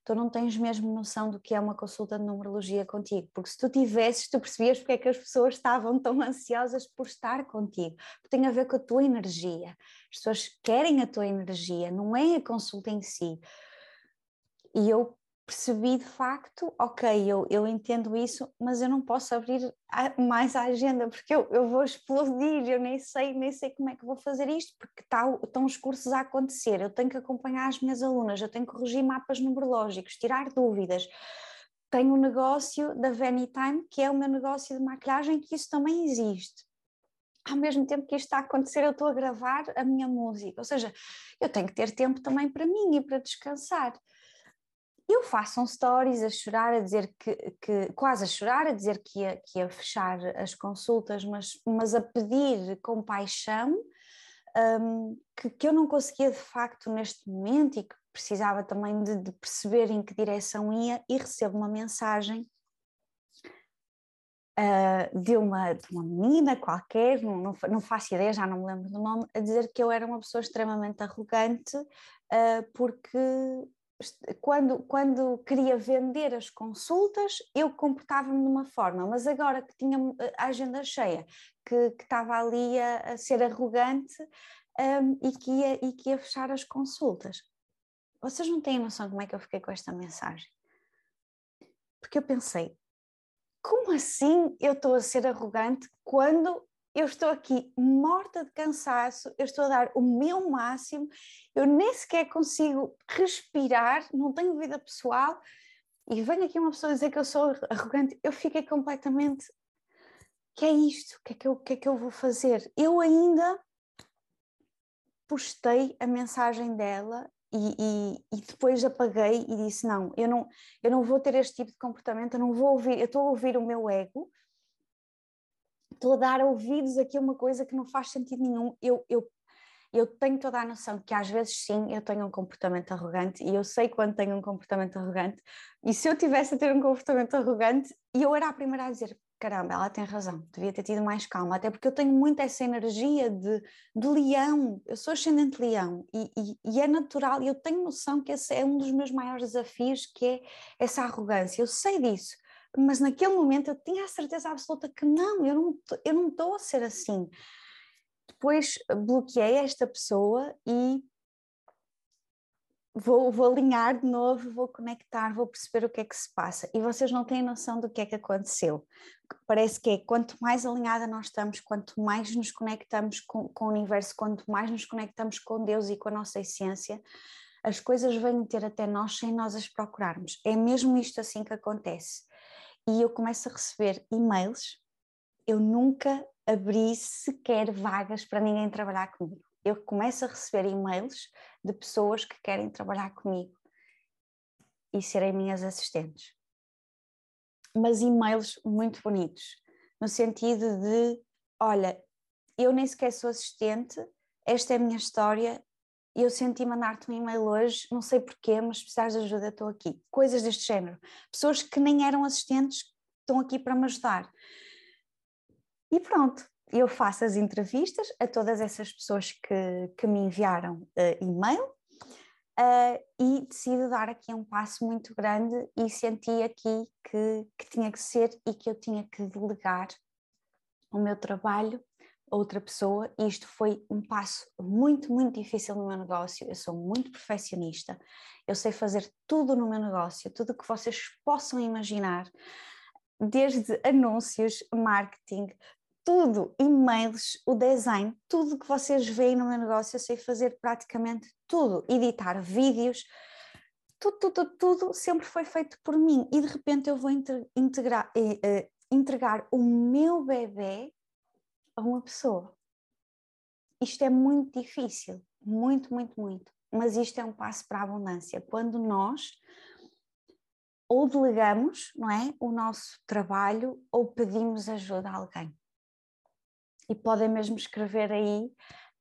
tu não tens mesmo noção do que é uma consulta de numerologia contigo, porque se tu tivesses, tu percebias porque é que as pessoas estavam tão ansiosas por estar contigo, tem a ver com a tua energia, as pessoas querem a tua energia, não é a consulta em si. E eu percebi de facto, ok, eu, eu entendo isso, mas eu não posso abrir a, mais a agenda porque eu, eu vou explodir, eu nem sei, nem sei como é que vou fazer isto, porque tá, estão os cursos a acontecer, eu tenho que acompanhar as minhas alunas, eu tenho que corrigir mapas numerológicos, tirar dúvidas. Tenho o um negócio da Time que é o meu negócio de maquilhagem, que isso também existe. Ao mesmo tempo que isto está a acontecer, eu estou a gravar a minha música, ou seja, eu tenho que ter tempo também para mim e para descansar eu faço um stories a chorar, a dizer que, que, quase a chorar, a dizer que ia, que ia fechar as consultas, mas, mas a pedir compaixão, um, que, que eu não conseguia de facto neste momento e que precisava também de, de perceber em que direção ia e recebo uma mensagem Uh, de, uma, de uma menina qualquer, não, não, não, faço ideia, já não me lembro do nome, a dizer que eu era uma pessoa extremamente arrogante uh, porque quando, quando queria vender as consultas, eu comportava-me de uma forma, mas agora que tinha eh, a agenda cheia, que, que estava ali a, a ser arrogante um, e, que ia, e que ia fechar as consultas. Vocês não têm noção como é que eu fiquei com esta mensagem? Porque eu pensei, como assim eu estou a ser arrogante quando eu estou aqui morta de cansaço, eu estou a dar o meu máximo, eu nem sequer consigo respirar, não tenho vida pessoal, e vem aqui uma pessoa dizer que eu sou arrogante, eu fiquei completamente. que é isto? O que é que eu, que é que eu vou fazer? Eu ainda postei a mensagem dela e, e, e, depois apaguei e disse: Não, eu não, eu não vou ter este tipo de comportamento, eu não vou ouvir, eu estou a ouvir o meu ego, estou a dar ouvidos aqui a uma coisa que não faz sentido nenhum. Eu, eu, eu tenho toda a noção que às vezes sim eu tenho um comportamento arrogante e eu sei quando tenho um comportamento arrogante. E se eu tivesse a ter um comportamento arrogante, eu era a primeira a dizer: caramba, ela tem razão, devia ter tido mais calma, até porque eu tenho muito essa energia de, de leão, eu sou ascendente leão e, e, e, é natural, e eu tenho noção que esse é um dos meus maiores desafios, que é essa arrogância, eu sei disso, mas naquele momento eu tinha a certeza absoluta que não, eu não, estou a ser assim. Depois bloqueei esta pessoa e vou, vou alinhar de novo, vou conectar, vou perceber o que é que se passa. E vocês não têm noção do que é que aconteceu. Parece que é quanto mais alinhada nós estamos, quanto mais nos conectamos com, com o universo, quanto mais nos conectamos com Deus e com a nossa essência, as coisas vêm ter até nós sem nós as procurarmos. É mesmo isto assim que acontece e eu começo a receber e-mails. Eu nunca abri sequer vagas para ninguém trabalhar comigo. Eu começo a receber e-mails de pessoas que querem trabalhar comigo e serem minhas assistentes. Mas e-mails muito bonitos, no sentido de: olha, eu nem sequer sou assistente, esta é a minha história, eu senti mandar-te um e-mail hoje, não sei porquê, mas se precisares de ajuda, estou aqui. Coisas deste género. Pessoas que nem eram assistentes estão aqui para me ajudar. E pronto, eu faço as entrevistas a todas essas pessoas que, que me enviaram uh, e-mail uh, e decido dar aqui um passo muito grande e senti aqui que, que tinha que ser e que eu tinha que delegar o meu trabalho outra pessoa, e isto foi um passo muito, muito difícil no meu negócio. Eu sou muito perfeccionista, eu sei fazer tudo no meu negócio, tudo o que vocês possam imaginar. desde anúncios, marketing, tudo, e-mails, o design, tudo que vocês veem no meu negócio, eu sei fazer praticamente tudo, editar vídeos, tudo, tudo, tudo sempre foi feito por mim e de repente eu vou integrar, eh, eh, entregar o meu bebê a uma pessoa. Isto é muito difícil, muito, muito, muito, mas isto é um passo para a abundância. Quando nós ou delegamos, não é, o nosso trabalho ou pedimos ajuda a alguém. E podem mesmo escrever aí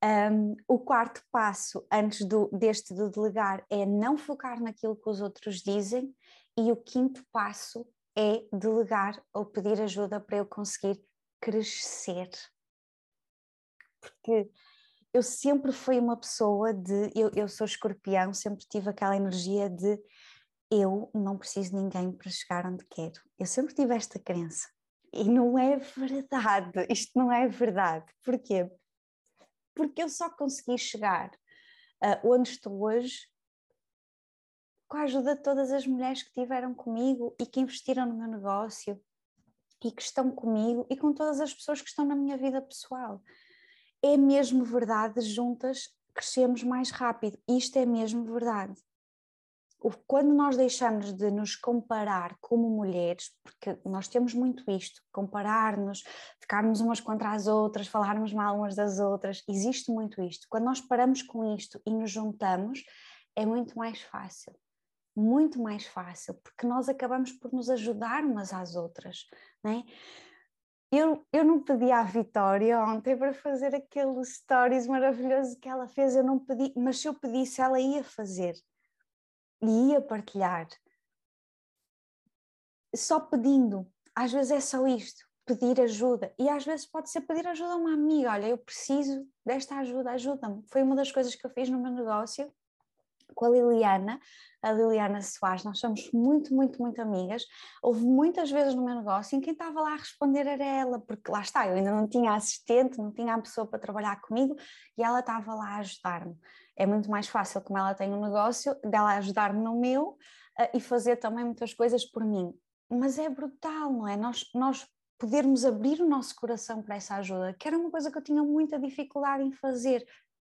um, o quarto passo antes do, deste do delegar é não focar naquilo que os outros dizem, e o quinto passo é delegar ou pedir ajuda para eu conseguir crescer. Porque eu sempre fui uma pessoa de. Eu, eu sou escorpião, sempre tive aquela energia de eu não preciso de ninguém para chegar onde quero. Eu sempre tive esta crença. E não é verdade, isto não é verdade. Porquê? porque eu só consegui chegar uh, onde estou hoje com a ajuda de todas as mulheres que estiveram comigo e que investiram no meu negócio e que estão comigo e com todas as pessoas que estão na minha vida pessoal. É mesmo verdade, juntas crescemos mais rápido. Isto é mesmo verdade quando nós deixamos de nos comparar como mulheres, porque nós temos muito isto, comparar-nos, ficarmos umas contra as outras, falarmos mal umas das outras, existe muito isto. Quando nós paramos com isto e nos juntamos, é muito mais fácil. Muito mais fácil, porque nós acabamos por nos ajudar umas às outras, não é? Eu, eu não pedi à Vitória ontem para fazer aquele stories maravilhoso que ela fez, eu não pedi, mas se eu pedisse, ela ia fazer e ia partilhar. Só pedindo, às vezes é só isto, pedir ajuda. E às vezes pode ser pedir ajuda a uma amiga: olha, eu preciso desta ajuda, ajuda-me. Foi uma das coisas que eu fiz no meu negócio com a Liliana, a Liliana Soares, nós somos muito, muito, muito amigas. Houve muitas vezes no meu negócio em quem estava lá a responder era ela, porque lá está, eu ainda não tinha assistente, não tinha a pessoa para trabalhar comigo e ela estava lá a ajudar-me é muito mais fácil, como ela tem um negócio, dela ajudar-me no meu uh, e fazer também muitas coisas por mim. Mas é brutal, não é? Nós, nós podermos abrir o nosso coração para essa ajuda, que era uma coisa que eu tinha muita dificuldade em fazer,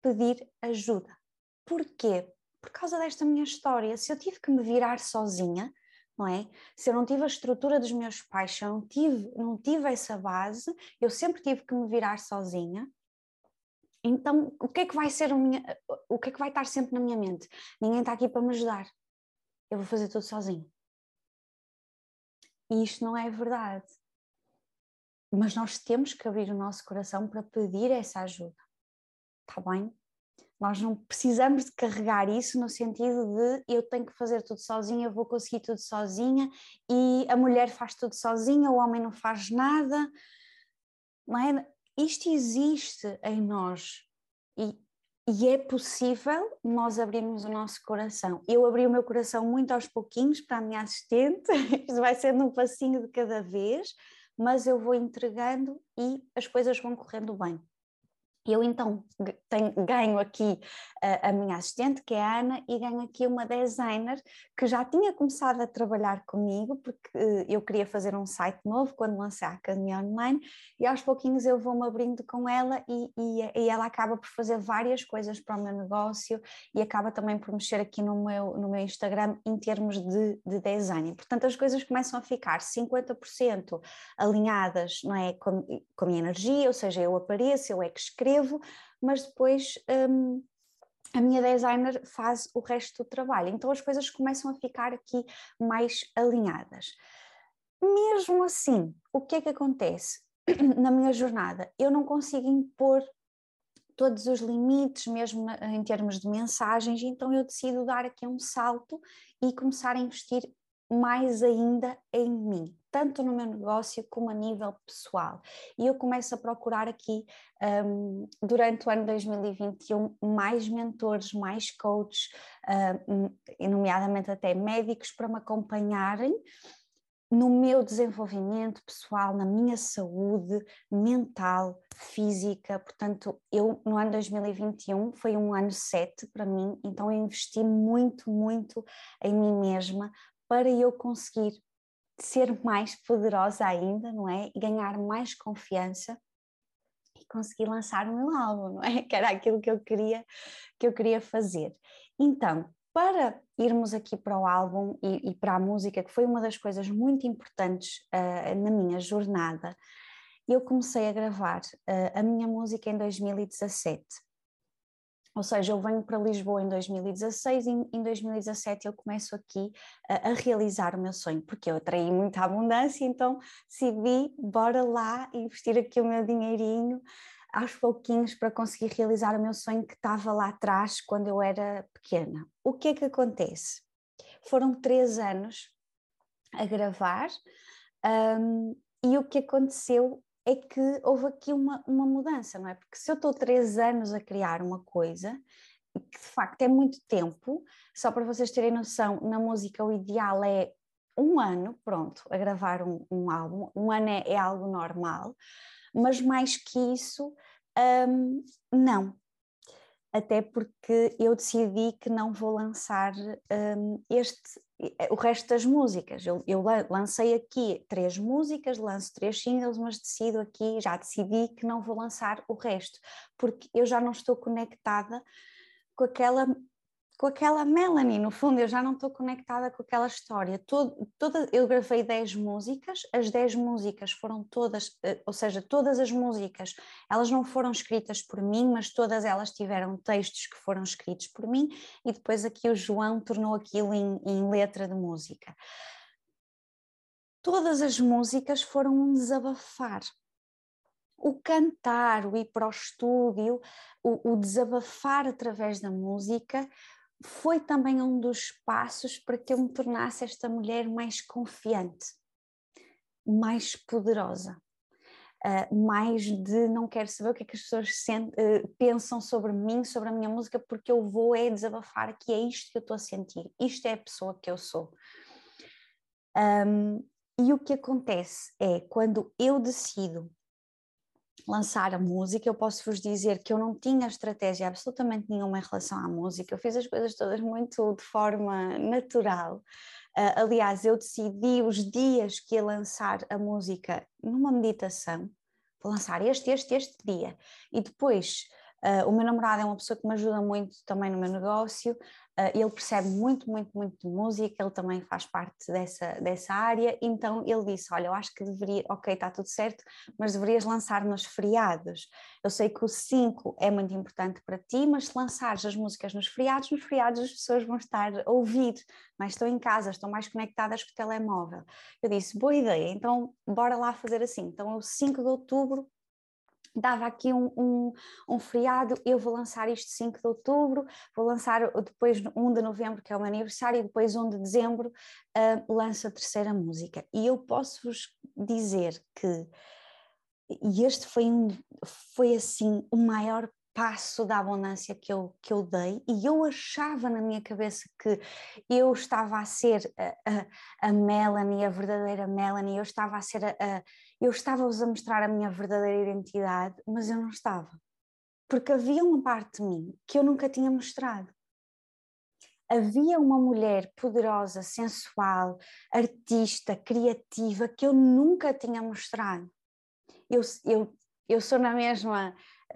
pedir ajuda. Porquê? Por causa desta minha história. Se eu tive que me virar sozinha, não é? Se eu não tive a estrutura dos meus pais, se eu não tive, não tive essa base, eu sempre tive que me virar sozinha. Então, o que é que vai ser o, minha, o que é que vai estar sempre na minha mente? Ninguém está aqui para me ajudar. Eu vou fazer tudo sozinho. E isto não é verdade. Mas nós temos que abrir o nosso coração para pedir essa ajuda. Está bem? Nós não precisamos de carregar isso no sentido de eu tenho que fazer tudo sozinha, eu vou conseguir tudo sozinha e a mulher faz tudo sozinha, o homem não faz nada. Não é? isto existe em nós e, e é possível nós abrirmos o nosso coração. Eu abri o meu coração muito aos pouquinhos para a minha assistente, isto vai sendo um passinho de cada vez, mas eu vou entregando e as coisas vão correndo bem. Eu então tenho, ganho aqui a, a, minha assistente, que é a Ana, e ganho aqui uma designer que já tinha começado a trabalhar comigo, porque uh, eu queria fazer um site novo quando lancei a Academia Online, e aos pouquinhos eu vou-me abrindo com ela e, e, e, ela acaba por fazer várias coisas para o meu negócio e acaba também por mexer aqui no meu, no meu Instagram em termos de, de design. Portanto, as coisas começam a ficar 50% alinhadas não é, com, com a minha energia, ou seja, eu apareço, eu é que escrevo escrevo, mas depois um, a minha designer faz o resto do trabalho. Então as coisas começam a ficar aqui mais alinhadas. Mesmo assim, o que é que acontece na minha jornada? Eu não consigo impor todos os limites, mesmo em termos de mensagens, então eu decido dar aqui um salto e começar a investir mais ainda em mim, tanto no meu negócio como a nível pessoal. E eu começo a procurar aqui, um, durante o ano 2021, mais mentores, mais coaches, uh, nomeadamente até médicos, para me acompanharem no meu desenvolvimento pessoal, na minha saúde mental, física. Portanto, eu no ano 2021 foi um ano 7 para mim, então eu investi muito, muito em mim mesma para eu conseguir ser mais poderosa ainda, não é? E ganhar mais confiança e conseguir lançar o meu álbum, não é? Que era aquilo que eu queria, que eu queria fazer. Então, para irmos aqui para o álbum e, e para a música, que foi uma das coisas muito importantes uh, na minha jornada, eu comecei a gravar uh, a minha música em 2017. Ou seja, eu venho para Lisboa em 2016 e em 2017 eu começo aqui a, a realizar o meu sonho, porque eu atraí muita abundância, então decidi, bora lá investir aqui o meu dinheirinho aos pouquinhos para conseguir realizar o meu sonho que estava lá atrás quando eu era pequena. O que é que acontece? Foram três anos a gravar um, e o que aconteceu é que houve aqui uma, uma mudança, não é? Porque se eu estou três anos a criar uma coisa, que de facto é muito tempo, só para vocês terem noção, na música o ideal é um ano, pronto, a gravar um, um álbum, um ano é, é, algo normal, mas mais que isso, um, não. Até porque eu decidi que não vou lançar um, este, o resto das músicas. Eu, eu, lancei aqui três músicas, lanço três singles, mas decido aqui, já decidi que não vou lançar o resto, porque eu já não estou conectada com aquela com aquela Melanie, no fundo, eu já não estou conectada com aquela história. Todo, toda, eu gravei 10 músicas, as 10 músicas foram todas, eh, ou seja, todas as músicas, elas não foram escritas por mim, mas todas elas tiveram textos que foram escritos por mim, e depois aqui o João tornou aquilo em, em letra de música. Todas as músicas foram um desabafar, o cantar, o ir para o estúdio, o, o, desabafar através da música foi também um dos passos para que eu me tornasse esta mulher mais confiante, mais poderosa, uh, mais de não quero saber o que é que as pessoas uh, pensam sobre mim, sobre a minha música, porque eu vou é desabafar que é isto que eu estou a sentir, isto é a pessoa que eu sou. Um, e o que acontece é quando eu decido lançar a música, eu posso vos dizer que eu não tinha estratégia absolutamente nenhuma em relação à música, eu fiz as coisas todas muito de forma natural. Uh, aliás, eu decidi os dias que ia lançar a música numa meditação, vou lançar este, este, este dia, e depois Uh, o meu namorado é uma pessoa que me ajuda muito também no meu negócio, uh, ele percebe muito, muito, muito de música, ele também faz parte dessa, dessa área, então ele disse: Olha, eu acho que deveria, ok, está tudo certo, mas deverias lançar nos feriados. Eu sei que o 5 é muito importante para ti, mas se lançares as músicas nos feriados, nos feriados as pessoas vão estar a ouvir, mas estão em casa, estão mais conectadas com o telemóvel. Eu disse: Boa ideia, então bora lá fazer assim. Então, o 5 de outubro dava aqui um, um, um, feriado, eu vou lançar isto 5 de outubro, vou lançar depois 1 de novembro, que é o meu aniversário, e depois 1 de dezembro uh, lanço a terceira música. E eu posso-vos dizer que, e este foi, um, foi assim o maior passo da abundância que eu, que eu dei e eu achava na minha cabeça que eu estava a ser a, a, a Melanie, a verdadeira Melanie, eu estava a ser a, a eu estava-vos a mostrar a minha verdadeira identidade, mas eu não estava. Porque havia uma parte de mim que eu nunca tinha mostrado. Havia uma mulher poderosa, sensual, artista, criativa que eu nunca tinha mostrado. Eu, eu, eu sou na mesma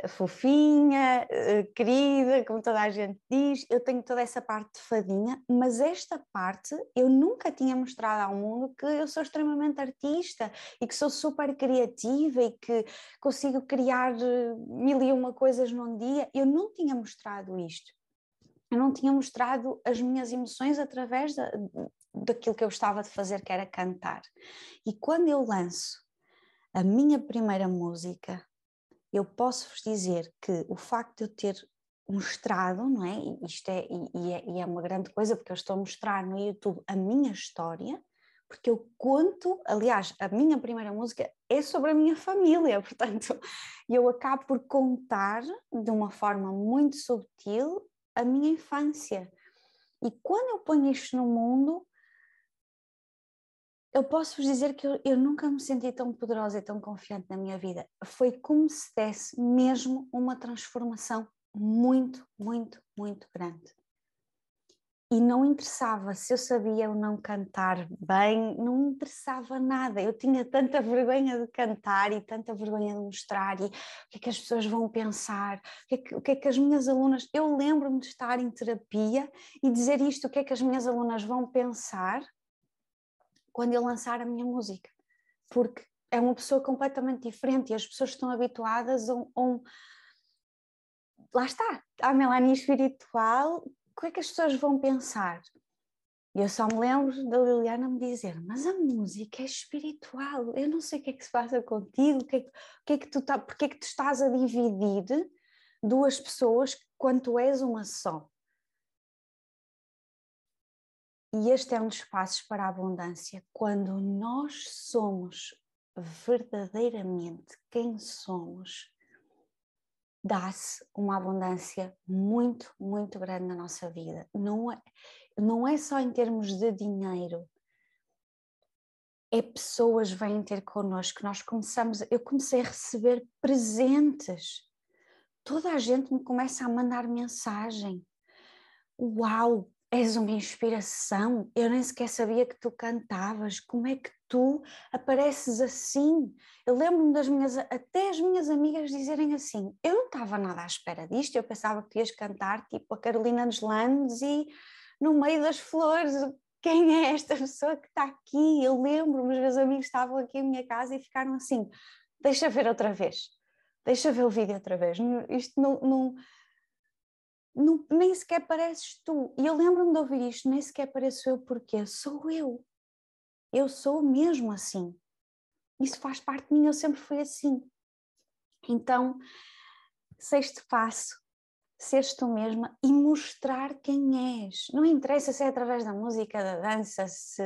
fofinha, eh, querida, como toda a gente diz, eu tenho toda essa parte de fadinha, mas esta parte eu nunca tinha mostrado ao mundo que eu sou extremamente artista e que sou super criativa e que consigo criar eh, mil e uma coisas num dia. Eu não tinha mostrado isto. Eu não tinha mostrado as minhas emoções através da, daquilo que eu estava de fazer, que era cantar. E quando eu lanço a minha primeira música, eu posso vos dizer que o facto de eu ter mostrado, não é? Isto é e, é, e é uma grande coisa, porque eu estou a mostrar no YouTube a minha história, porque eu conto, aliás, a minha primeira música é sobre a minha família, portanto, eu acabo por contar de uma forma muito subtil a minha infância. E quando eu ponho isto no mundo, eu posso vos dizer que eu, eu, nunca me senti tão poderosa e tão confiante na minha vida. Foi como se desse mesmo uma transformação muito, muito, muito grande. e não interessava se eu sabia ou não cantar bem, não interessava nada. Eu tinha tanta vergonha de cantar e tanta vergonha de mostrar e o que é que as pessoas vão pensar, o que é que, que, é que as minhas alunas. Eu lembro-me de estar em terapia e dizer isto: o que é que as minhas alunas vão pensar quando eu lançar a minha música, porque é uma pessoa completamente diferente e as pessoas estão habituadas a um. A um lá está, a Melanie espiritual o que é que as pessoas vão pensar? E eu só me lembro da Liliana me dizer, mas a música é espiritual, eu não sei o que é que se passa contigo, o que é que, que, é que tu tá, é que tu estás a dividir duas pessoas quando tu és uma só. E este é um dos passos para a abundância, quando nós somos verdadeiramente quem somos, dá-se uma abundância muito, muito grande na nossa vida. Não é, não é só em termos de dinheiro, é pessoas vêm ter connosco. Nós começamos, eu comecei a receber presentes. Toda a gente me começa a mandar mensagem. Uau, és uma inspiração. Eu nem sequer sabia que tu cantavas. Como é que tu apareces assim? Eu lembro-me das minhas, até as minhas amigas dizerem assim: eu não estava nada à espera disto, eu pensava que ias cantar tipo a Carolina dos Landes e no meio das flores. Quem é esta pessoa que está aqui? Eu lembro-me, os meus amigos estavam aqui em minha casa e ficaram assim: deixa ver outra vez, deixa ver o vídeo outra vez. Isto não, não não, nem sequer pareces tu. E eu lembro-me de ouvir isto, nem sequer pareço eu, porque sou eu. Eu sou mesmo assim. Isso faz parte de mim, eu sempre fui assim. Então, sexto passo, seres tu mesma e mostrar quem és. Não interessa se é através da música, da dança, se.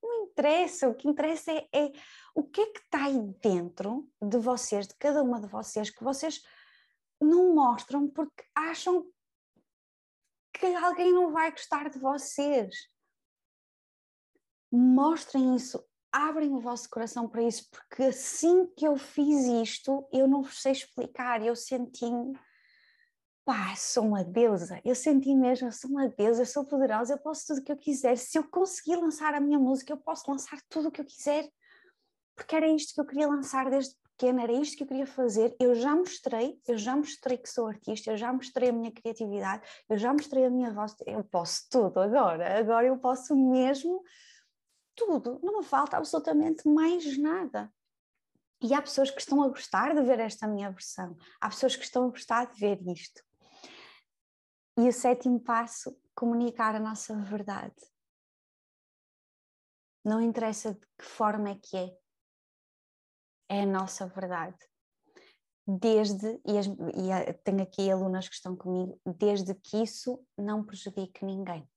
Não interessa, o que interessa é, é o que é que está aí dentro de vocês, de cada uma de vocês, que vocês não mostram porque acham que alguém não vai gostar de vocês. Mostrem isso, abrem o vosso coração para isso, porque assim que eu fiz isto, eu não vos sei explicar, eu senti-me, pá, sou uma deusa, eu senti mesmo, eu sou uma deusa, eu sou poderosa, eu posso tudo o que eu quiser, se eu conseguir lançar a minha música, eu posso lançar tudo o que eu quiser, porque era isto que eu queria lançar desde pequena, era isto que eu queria fazer, eu já mostrei, eu já mostrei que sou artista, eu já mostrei a minha criatividade, eu já mostrei a minha voz, eu posso tudo agora, agora eu posso mesmo tudo, não me falta absolutamente mais nada. E há pessoas que estão a gostar de ver esta minha versão, há pessoas que estão a gostar de ver isto. E o sétimo passo, comunicar a nossa verdade. Não interessa de que forma é que é, é a nossa verdade. Desde, e, as, e tenho aqui alunas que estão comigo, desde que isso não prejudique ninguém.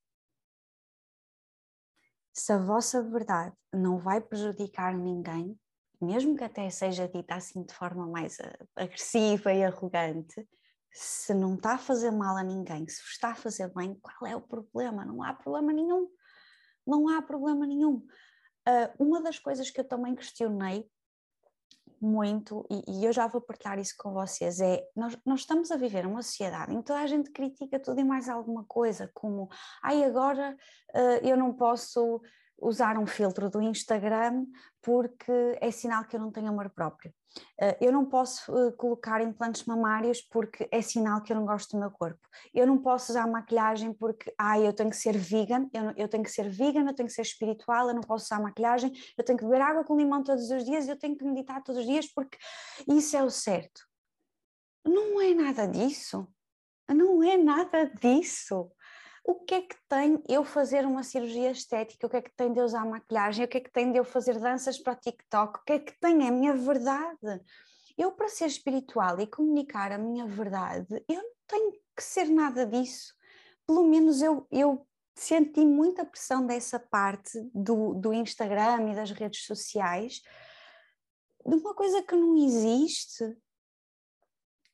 Se a vossa verdade não vai prejudicar ninguém, mesmo que até seja dita assim de forma mais agressiva e arrogante, se não está a fazer mal a ninguém, se está a fazer bem, qual é o problema? Não há problema nenhum. Não há problema nenhum. Uh, uma das coisas que eu também questionei muito, e, e, eu já vou partilhar isso com vocês, é nós, nós estamos a viver uma sociedade em que toda a gente critica tudo e mais alguma coisa, como ai agora uh, eu não posso usar um filtro do Instagram porque é sinal que eu não tenho amor próprio. Eh, eu não posso eh, colocar implantes mamários porque é sinal que eu não gosto do meu corpo. Eu não posso usar maquilhagem porque, ah, eu tenho que ser vegan, eu, eu tenho que ser vegan, eu tenho que ser espiritual, eu não posso usar maquilhagem, eu tenho que beber água com limão todos os dias, eu tenho que meditar todos os dias porque isso é o certo. Não é nada disso. Não é nada disso o que é que tem eu fazer uma cirurgia estética, o que é que tem de usar maquilhagem, o que é que tem de eu fazer danças para TikTok, o que é que tem é a minha verdade. Eu, para ser espiritual e comunicar a minha verdade, eu não tenho que ser nada disso. Pelo menos eu, eu senti muita pressão dessa parte do, do Instagram e das redes sociais, de uma coisa que não existe.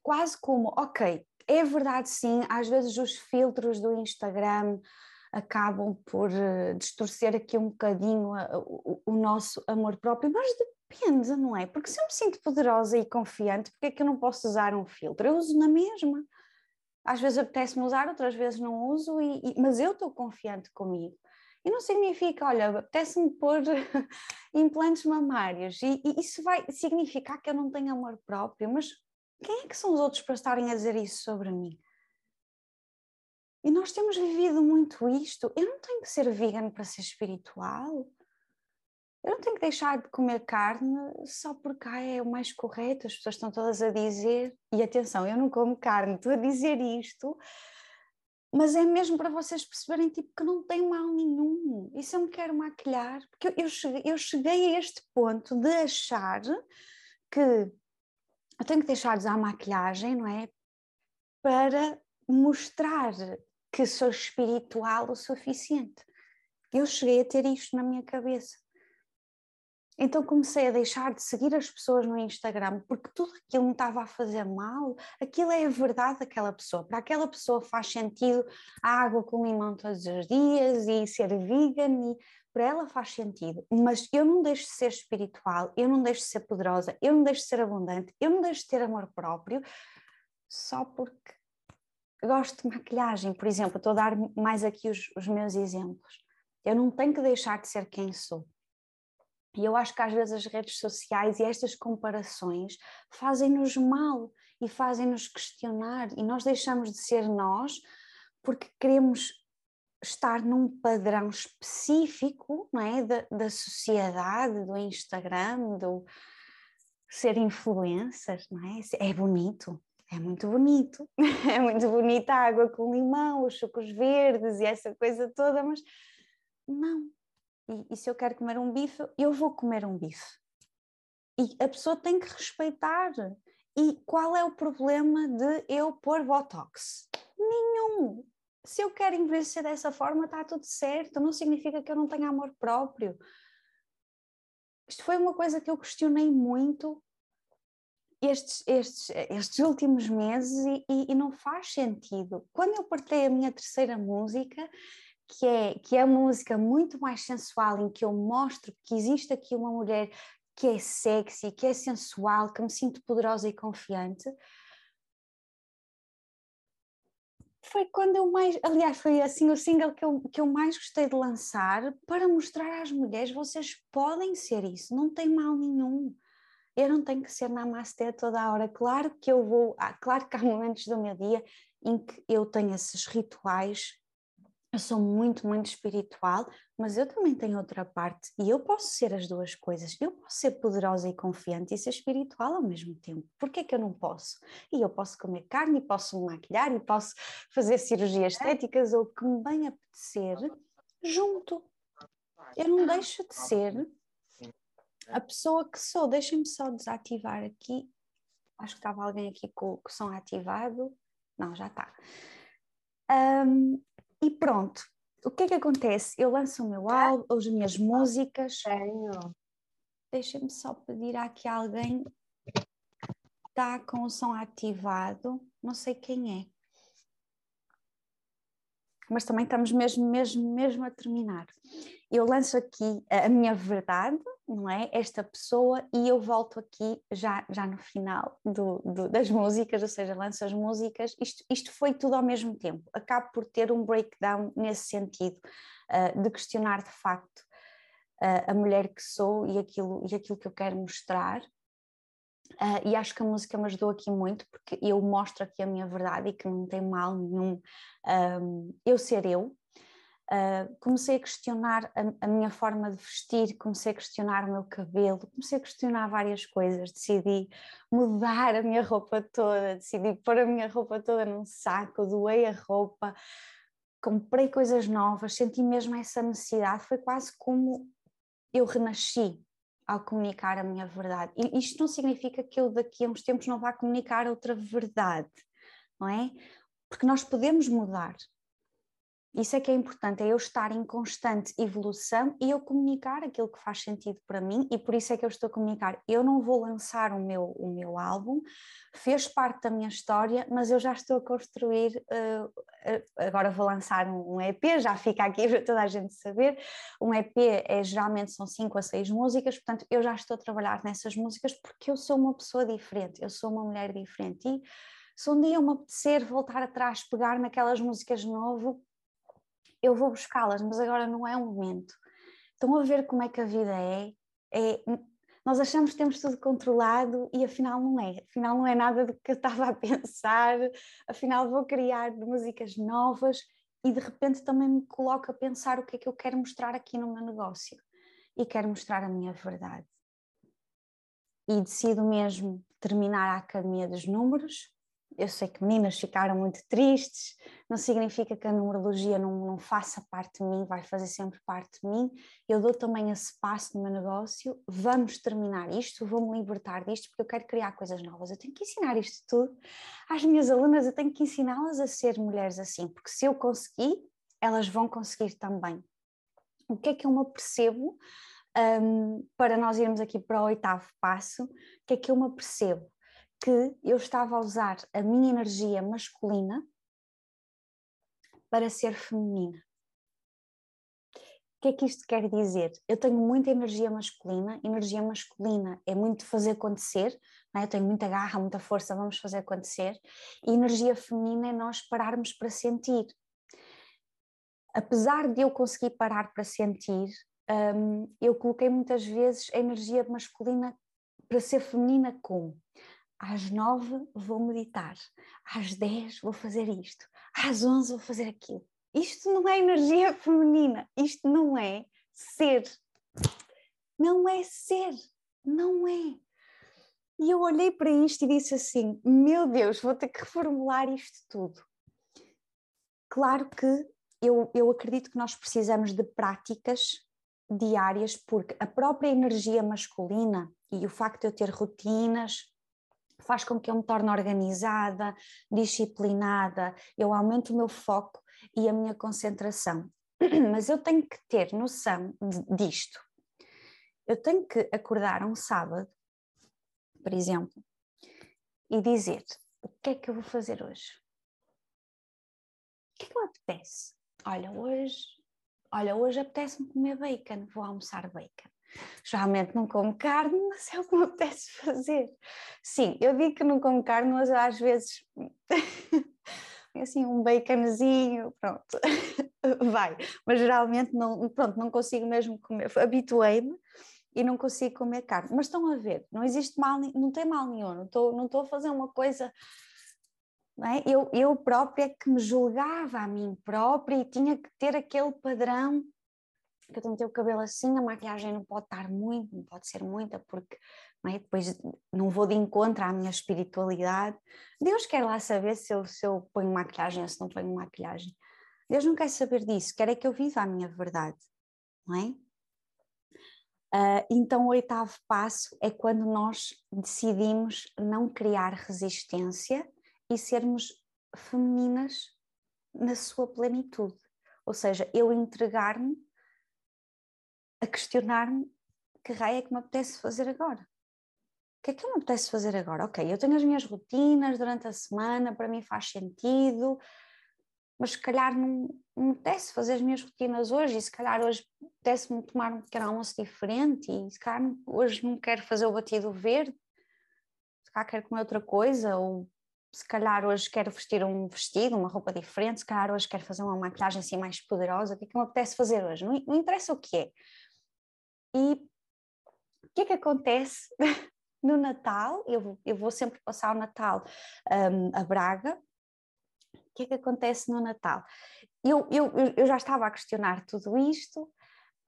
Quase como, ok, é verdade, sim, às vezes os filtros do Instagram acabam por uh, distorcer aqui um bocadinho a, o, o, nosso amor próprio, mas depende, não é? Porque se eu me sinto poderosa e confiante, porque é que eu não posso usar um filtro? Eu uso na mesma. Às vezes apetece-me usar, outras vezes não uso, e, e, mas eu estou confiante comigo. E não significa, olha, apetece-me pôr implantes mamários, e, e, isso vai significar que eu não tenho amor próprio, mas quem é que são os outros para estarem a dizer isso sobre mim? E nós temos vivido muito isto. Eu não tenho que ser vegan para ser espiritual. Eu não tenho que deixar de comer carne só porque ah, é o mais correto, as pessoas estão todas a dizer. E atenção, eu não como carne, estou a dizer isto, mas é mesmo para vocês perceberem tipo, que não tem mal nenhum. Se eu me quero maquilhar, porque eu, eu, cheguei, eu cheguei a este ponto de achar que eu tenho que deixar de usar maquilhagem, não é? Para mostrar que sou espiritual o suficiente. Eu cheguei a ter isto na minha cabeça. Então comecei a deixar de seguir as pessoas no Instagram porque tudo aquilo me estava a fazer mal. Aquilo é a verdade daquela pessoa. Para aquela pessoa faz sentido a água com limão todos os dias e ser vegan e para ela faz sentido. Mas eu não deixo de ser espiritual, eu não deixo de ser poderosa, eu não deixo de ser abundante, eu não deixo de ter amor próprio só porque gosto de maquilhagem, por exemplo. Estou a dar mais aqui os, os meus exemplos. Eu não tenho que deixar de ser quem sou e eu acho que às vezes as redes sociais e estas comparações fazem-nos mal e fazem-nos questionar, e nós deixamos de ser nós porque queremos estar num padrão específico não é? da, da sociedade, do Instagram, do ser influencer, não é? É bonito, é muito bonito, é muito bonita a água com limão, os sucos verdes e essa coisa toda, mas não, e, e se eu quero comer um bife, eu vou comer um bife. E a pessoa tem que respeitar. E qual é o problema de eu pôr botox? Nenhum. Se eu quero envelhecer dessa forma, está tudo certo. Não significa que eu não tenha amor próprio. Isto foi uma coisa que eu questionei muito estes, estes, estes últimos meses e, e, e não faz sentido. Quando eu partei a minha terceira música, que é, que é música muito mais sensual, em que eu mostro que existe aqui uma mulher que é sexy, que é sensual, que me sinto poderosa e confiante. Foi quando eu mais, aliás, foi assim o single que eu, que eu mais gostei de lançar para mostrar às mulheres: vocês podem ser isso, não tem mal nenhum. Eu não tenho que ser namastê toda a hora. Claro que eu vou, claro que há momentos do meu dia em que eu tenho esses rituais eu sou muito, muito espiritual, mas eu também tenho outra parte e eu posso ser as duas coisas. Eu posso ser poderosa e confiante e ser espiritual ao mesmo tempo. Por que é que eu não posso? E eu posso comer carne, e posso me maquilhar, e posso fazer cirurgias estéticas ou o que me bem apetecer junto. Eu não deixo de ser a pessoa que sou. Deixem-me só desativar aqui. Acho que estava alguém aqui com, com o som ativado. Não, já está. Um, e pronto, o que é que acontece? Eu lanço o meu álbum, as minhas músicas. Tenho. Deixa-me só pedir aqui alguém está com o som ativado, não sei quem é. Mas também estamos mesmo, mesmo, mesmo a terminar. Eu lanço aqui a minha verdade, não é? Esta pessoa, e eu volto aqui já, já no final do, do, das músicas, ou seja, lanço as músicas. Isto, isto foi tudo ao mesmo tempo. Acabo por ter um breakdown nesse sentido, uh, de questionar de facto uh, a mulher que sou e aquilo, e aquilo que eu quero mostrar. Uh, e acho que a música me ajudou aqui muito, porque eu mostro aqui a minha verdade e que não tem mal nenhum um, eu ser eu, Uh, comecei a questionar a, a, minha forma de vestir, comecei a questionar o meu cabelo, comecei a questionar várias coisas, decidi mudar a minha roupa toda, decidi pôr a minha roupa toda num saco, doei a roupa, comprei coisas novas, senti mesmo essa necessidade, foi quase como eu renasci ao comunicar a minha verdade. E isto não significa que eu daqui a uns tempos não vá comunicar outra verdade, não é? Porque nós podemos mudar, isso é que é importante, é eu estar em constante evolução e eu comunicar aquilo que faz sentido para mim e por isso é que eu estou a comunicar. Eu não vou lançar o meu, o meu álbum, fez parte da minha história, mas eu já estou a construir, uh, agora vou lançar um, um, EP, já fica aqui para toda a gente saber, um EP é, geralmente são cinco a seis músicas, portanto eu já estou a trabalhar nessas músicas porque eu sou uma pessoa diferente, eu sou uma mulher diferente e Se um dia eu me apetecer voltar atrás, pegar naquelas músicas de novo, eu vou buscá-las, mas agora não é o momento. Estão a ver como é que a vida é? é nós achamos que temos tudo controlado e afinal não é. Afinal não é nada do que eu estava a pensar, afinal vou criar músicas novas e de repente também me coloco a pensar o que é que eu quero mostrar aqui no meu negócio. E quero mostrar a minha verdade. E decido mesmo terminar a Academia dos Números eu sei que meninas ficaram muito tristes, não significa que a numerologia não, não, faça parte de mim, vai fazer sempre parte de mim. Eu dou também esse passo no meu negócio. Vamos terminar isto, vou-me libertar disto, porque eu quero criar coisas novas. Eu tenho que ensinar isto tudo às minhas alunas, eu tenho que ensiná-las a ser mulheres assim, porque se eu conseguir, elas vão conseguir também. O que é que eu me percebo? Um, para nós irmos aqui para o oitavo passo, o que é que eu me percebo? Que eu estava a usar a minha energia masculina para ser feminina. O que é que isto quer dizer? Eu tenho muita energia masculina, energia masculina é muito fazer acontecer, é? eu tenho muita garra, muita força, vamos fazer acontecer, e energia feminina é nós pararmos para sentir. Apesar de eu conseguir parar para sentir, um, eu coloquei muitas vezes a energia masculina para ser feminina como? Às nove vou meditar, às dez vou fazer isto, às onze vou fazer aquilo. Isto não é energia feminina, isto não é ser. Não é ser, não é. E eu olhei para isto e disse assim: meu Deus, vou ter que reformular isto tudo. Claro que eu, eu acredito que nós precisamos de práticas diárias, porque a própria energia masculina e o facto de eu ter rotinas, faz com que eu me torne organizada, disciplinada, eu aumento o meu foco e a minha concentração. Mas eu tenho que ter noção disto. Eu tenho que acordar um sábado, por exemplo, e dizer: o que é que eu vou fazer hoje? O que é que me apetece? Olha, hoje, olha, hoje apetece-me comer bacon, vou almoçar bacon. Geralmente não como carne, mas é o que me apetece fazer. Sim, eu digo que não como carne, mas às vezes assim um baconzinho, pronto, vai. Mas geralmente não, pronto, não consigo mesmo comer. Habituei-me e não consigo comer carne. Mas estão a ver, não existe mal, não tem mal nenhum, não estou, não estou a fazer uma coisa. É? Eu, eu própria que me julgava a mim própria e tinha que ter aquele padrão que eu tenho que ter o cabelo assim, a maquiagem não pode estar muito, não pode ser muita, porque não é? depois não vou de encontro à minha espiritualidade. Deus quer lá saber se eu, se eu ponho maquilhagem ou se não ponho maquilhagem. Deus não quer saber disso, quer é que eu viva a minha verdade, não é? Uh, então, o oitavo passo é quando nós decidimos não criar resistência e sermos femininas na sua plenitude. Ou seja, eu entregar-me a questionar-me que raio é que me apetece fazer agora. O que é que me apetece fazer agora? Ok, eu tenho as minhas rotinas durante a semana, para mim faz sentido, mas se calhar não, não me apetece fazer as minhas rotinas hoje e se calhar hoje apetece-me tomar um pequeno almoço diferente e se calhar hoje não quero fazer o batido verde, se calhar quero comer outra coisa ou se calhar hoje quero vestir um vestido, uma roupa diferente, se calhar hoje quero fazer uma maquilhagem assim mais poderosa, o que é que me apetece fazer hoje? Não, não interessa o que é, e o que é que acontece no Natal? Eu, eu vou sempre passar o Natal um, a Braga. O que é que acontece no Natal? Eu, eu, eu já estava a questionar tudo isto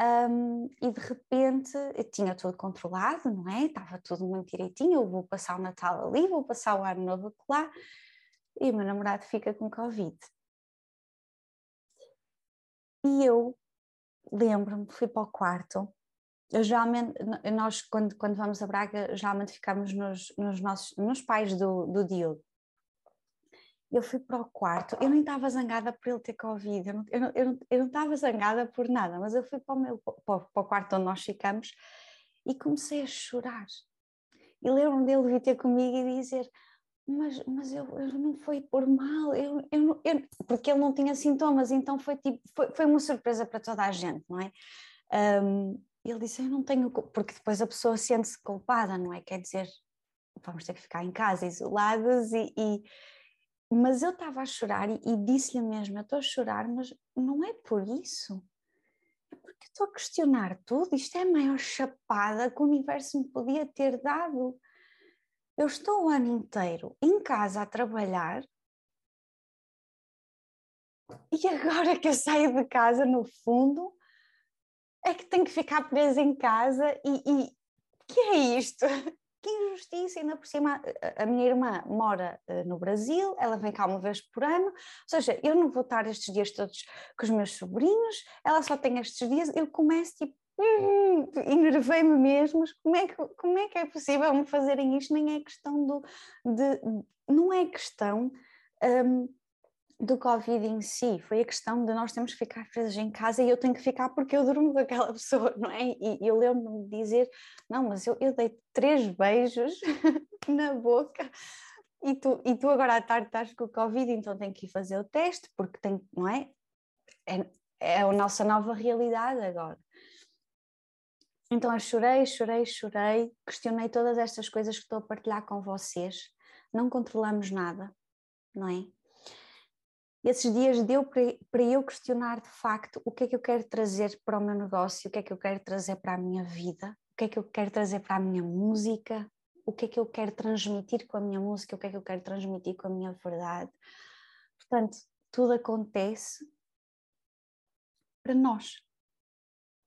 um, e de repente eu tinha tudo controlado, não é? Estava tudo muito direitinho. Eu vou passar o Natal ali, vou passar o Ano Novo lá e o meu namorado fica com Covid. E eu lembro-me, fui para o quarto geralmente, nós quando, quando vamos a Braga, geralmente ficamos nos, nos, nossos, nos pais do, do Diogo. Eu fui para o quarto, eu nem estava zangada por ele ter Covid, eu não, não, eu não, eu não estava zangada por nada, mas eu fui para o, meu, para, para o quarto onde nós ficamos e comecei a chorar. E lembro-me dele vir ter comigo e dizer: Mas, mas eu, eu não foi por mal, eu, eu, eu, porque ele não tinha sintomas, então foi, tipo, foi, foi uma surpresa para toda a gente, não é? Um, ele disse: Eu não tenho. Porque depois a pessoa sente-se culpada, não é? Quer dizer, vamos ter que ficar em casa isolados e, e, mas eu estava a chorar e, e disse-lhe mesmo: Eu estou a chorar, mas não é por isso. É porque estou a questionar tudo. Isto é a maior chapada que o universo me podia ter dado. Eu estou o ano inteiro em casa a trabalhar e agora que eu saio de casa, no fundo, é que tenho que ficar presa em casa e, e que é isto? Que injustiça, ainda por cima a minha irmã mora uh, no Brasil, ela vem cá uma vez por ano, ou seja, eu não vou estar estes dias todos com os meus sobrinhos, ela só tem estes dias, eu começo tipo, hum, enervei-me mesmo, como é, que, como é que é possível me fazerem isto? Nem é questão do, de, não é questão um, do Covid em si, foi a questão de nós temos que ficar presas em casa e eu tenho que ficar porque eu durmo com aquela pessoa, não é? E, eu lembro-me de dizer: não, mas eu, eu dei três beijos na boca e tu, e tu agora à tarde estás com o Covid, então tenho que ir fazer o teste porque tem, não é? É, é a nossa nova realidade agora. Então eu chorei, chorei, chorei, questionei todas estas coisas que estou a partilhar com vocês. Não controlamos nada, não é? Esses dias deu para eu questionar de facto o que é que eu quero trazer para o meu negócio, o que é que eu quero trazer para a minha vida, o que é que eu quero trazer para a minha música, o que é que eu quero transmitir com a minha música, o que é que eu quero transmitir com a minha verdade. Portanto, tudo acontece para nós.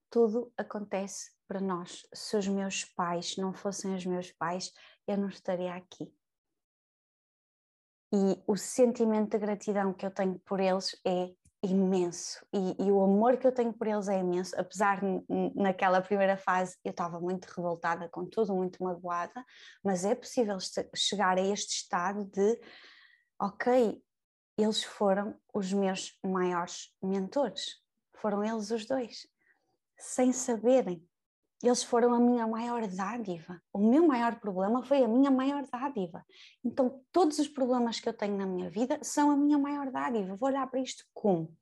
Tudo acontece para nós. Se os meus pais não fossem os meus pais, eu não estaria aqui e o sentimento de gratidão que eu tenho por eles é imenso. E, e, o amor que eu tenho por eles é imenso, apesar naquela primeira fase eu estava muito revoltada com tudo, muito magoada, mas é possível chegar a este estado de ok, eles foram os meus maiores mentores, foram eles os dois, sem saberem, eles foram a minha maior dádiva. O meu maior problema foi a minha maior dádiva. Então, todos os problemas que eu tenho na minha vida são a minha maior dádiva. Vou olhar para isto como?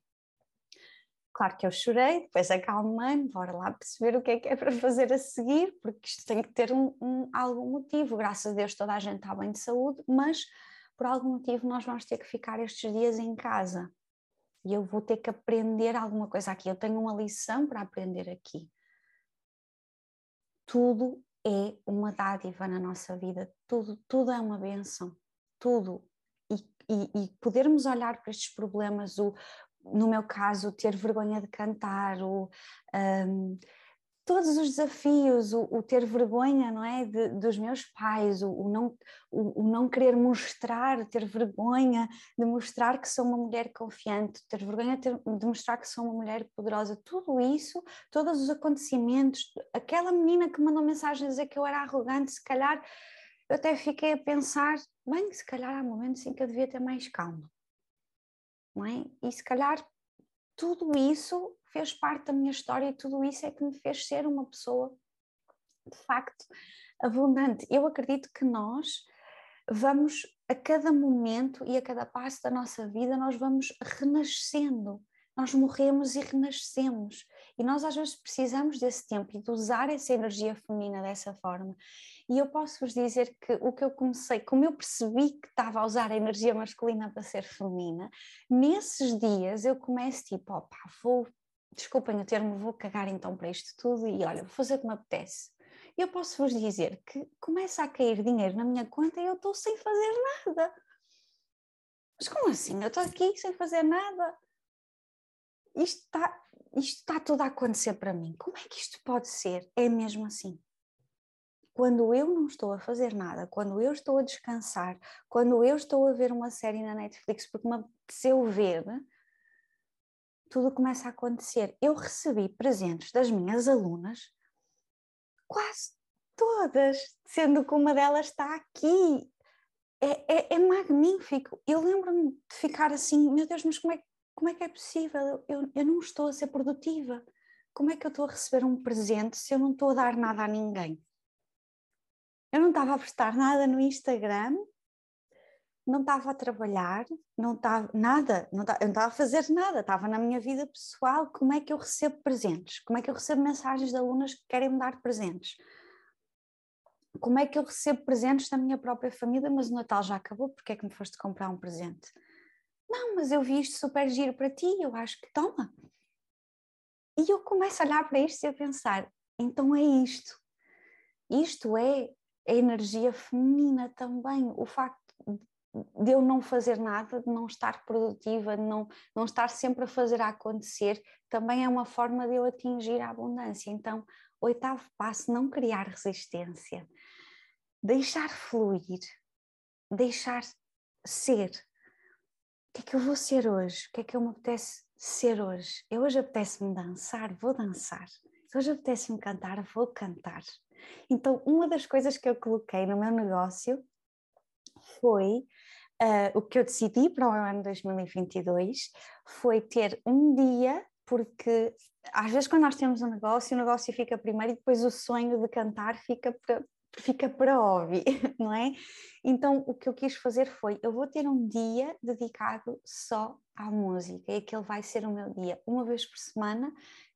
Claro que eu chorei, depois acalmei-me, bora lá perceber o que é que é para fazer a seguir, porque isto tem que ter um, um, algum motivo. Graças a Deus toda a gente está bem de saúde, mas por algum motivo nós vamos ter que ficar estes dias em casa. E eu vou ter que aprender alguma coisa aqui. Eu tenho uma lição para aprender aqui tudo é uma dádiva na nossa vida, tudo, tudo é uma benção, tudo. E, e, e podermos olhar para estes problemas, o, no meu caso, ter vergonha de cantar, o, um, todos os desafios, o, o, ter vergonha, não é, de, dos meus pais, o, o não, o, não querer mostrar, ter vergonha de mostrar que sou uma mulher confiante, ter vergonha de, ter, de mostrar que sou uma mulher poderosa, tudo isso, todos os acontecimentos, aquela menina que mandou mensagem a dizer que eu era arrogante, se calhar eu até fiquei a pensar, bem, se calhar há momentos em que eu devia ter mais calma, não é? E se calhar tudo isso fez parte da minha história e tudo isso é que me fez ser uma pessoa de facto abundante. Eu acredito que nós vamos a cada momento e a cada passo da nossa vida nós vamos renascendo. Nós morremos e renascemos. E nós às vezes precisamos desse tempo e de usar essa energia feminina dessa forma. E eu posso vos dizer que o que eu comecei, como eu percebi que estava a usar a energia masculina para ser feminina, nesses dias eu começo tipo, opá, vou, desculpem o termo, vou cagar então para isto tudo e olha, vou fazer o que me apetece. Eu posso vos dizer que começa a cair dinheiro na minha conta e eu estou sem fazer nada. Mas como assim? Eu estou aqui sem fazer nada. Isto está, isto está tudo a acontecer para mim. Como é que isto pode ser? É mesmo assim quando eu não estou a fazer nada, quando eu estou a descansar, quando eu estou a ver uma série na Netflix porque me apeteceu ver, tudo começa a acontecer. Eu recebi presentes das minhas alunas, quase todas, sendo que uma delas está aqui. É, é, é magnífico. Eu lembro-me de ficar assim, meu Deus, mas como é, como é que é possível? Eu, eu não estou a ser produtiva. Como é que eu estou a receber um presente se eu não estou a dar nada a ninguém? Eu não estava a postar nada no Instagram, não estava a trabalhar, não estava nada, não estava, eu não estava a fazer nada, estava na minha vida pessoal. Como é que eu recebo presentes? Como é que eu recebo mensagens de alunas que querem me dar presentes? como é que eu recebo presentes da minha própria família, mas o Natal já acabou, porque é que me foste comprar um presente? Não, mas eu vi isto super giro para ti, eu acho que toma. E eu começo a olhar para isto e a pensar: então é isto. Isto é a energia feminina também. O facto de eu não fazer nada, de não estar produtiva, de não, não estar sempre a fazer a acontecer, também é uma forma de eu atingir a abundância. Então, oitavo passo, não criar resistência. Deixar fluir, deixar ser. O que é que eu vou ser hoje? O que é que eu me apetece ser hoje? Eu hoje apetece-me dançar, vou dançar. Hoje apetece-me cantar, vou cantar. Então, uma das coisas que eu coloquei no meu negócio foi uh, o que eu decidi para o ano 2022 foi ter um dia, porque às vezes quando nós temos um negócio, o negócio fica primeiro e depois o sonho de cantar fica para, fica para óbvio, não é? Então o que eu quis fazer foi, eu vou ter um dia dedicado só à música e aquele vai ser o meu dia. Uma vez por semana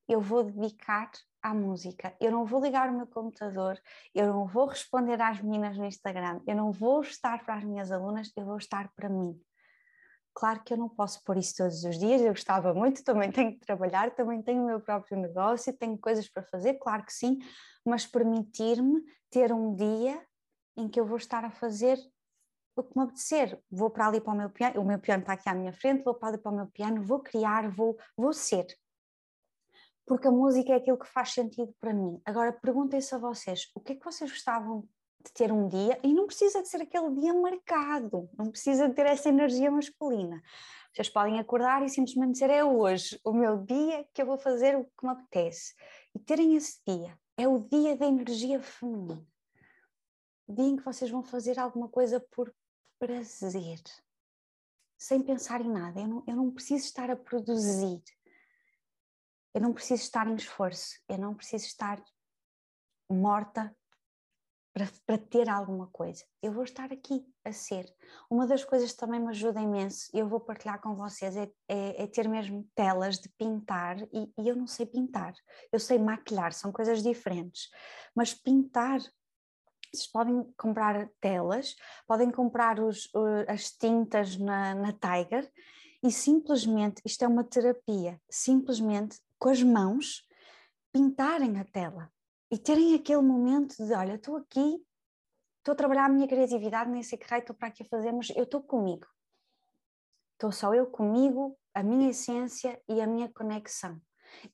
eu vou dedicar à música. Eu não vou ligar o meu computador, eu não vou responder às meninas no Instagram, eu não vou estar para as minhas alunas, eu vou estar para mim. Claro que eu não posso pôr isso todos os dias, eu gostava muito, também tenho que trabalhar, também tenho o meu próprio negócio, tenho coisas para fazer, claro que sim, mas permitir-me ter um dia em que eu vou estar a fazer o que me apetecer. Vou para ali para o meu piano, o meu piano está aqui à minha frente, vou para ali para o meu piano, vou criar, vou, vou ser porque a música é aquilo que faz sentido para mim. Agora perguntem-se a vocês, o que é que vocês gostavam de ter um dia, e não precisa de ser aquele dia marcado, não precisa de ter essa energia masculina. Vocês podem acordar e simplesmente dizer é hoje, o meu dia que eu vou fazer o que me apetece. E terem esse dia, é o dia da energia feminina. Dia em que vocês vão fazer alguma coisa por prazer, sem pensar em nada. Eu não, eu não preciso estar a produzir, eu não preciso estar em esforço, eu não preciso estar morta para, para, ter alguma coisa. Eu vou estar aqui a ser. Uma das coisas que também me ajuda imenso, eu vou partilhar com vocês, é, é, é ter mesmo telas de pintar, e, e, eu não sei pintar, eu sei maquilhar, são coisas diferentes, mas pintar. Vocês podem comprar telas, podem comprar os, as tintas na, na Tiger e simplesmente, isto é uma terapia, simplesmente com as mãos, pintarem a tela e terem aquele momento de: olha, estou aqui, estou a trabalhar a minha criatividade, nem sei que raio estou para aqui a fazer, mas eu estou comigo. Estou só eu comigo, a minha essência e a minha conexão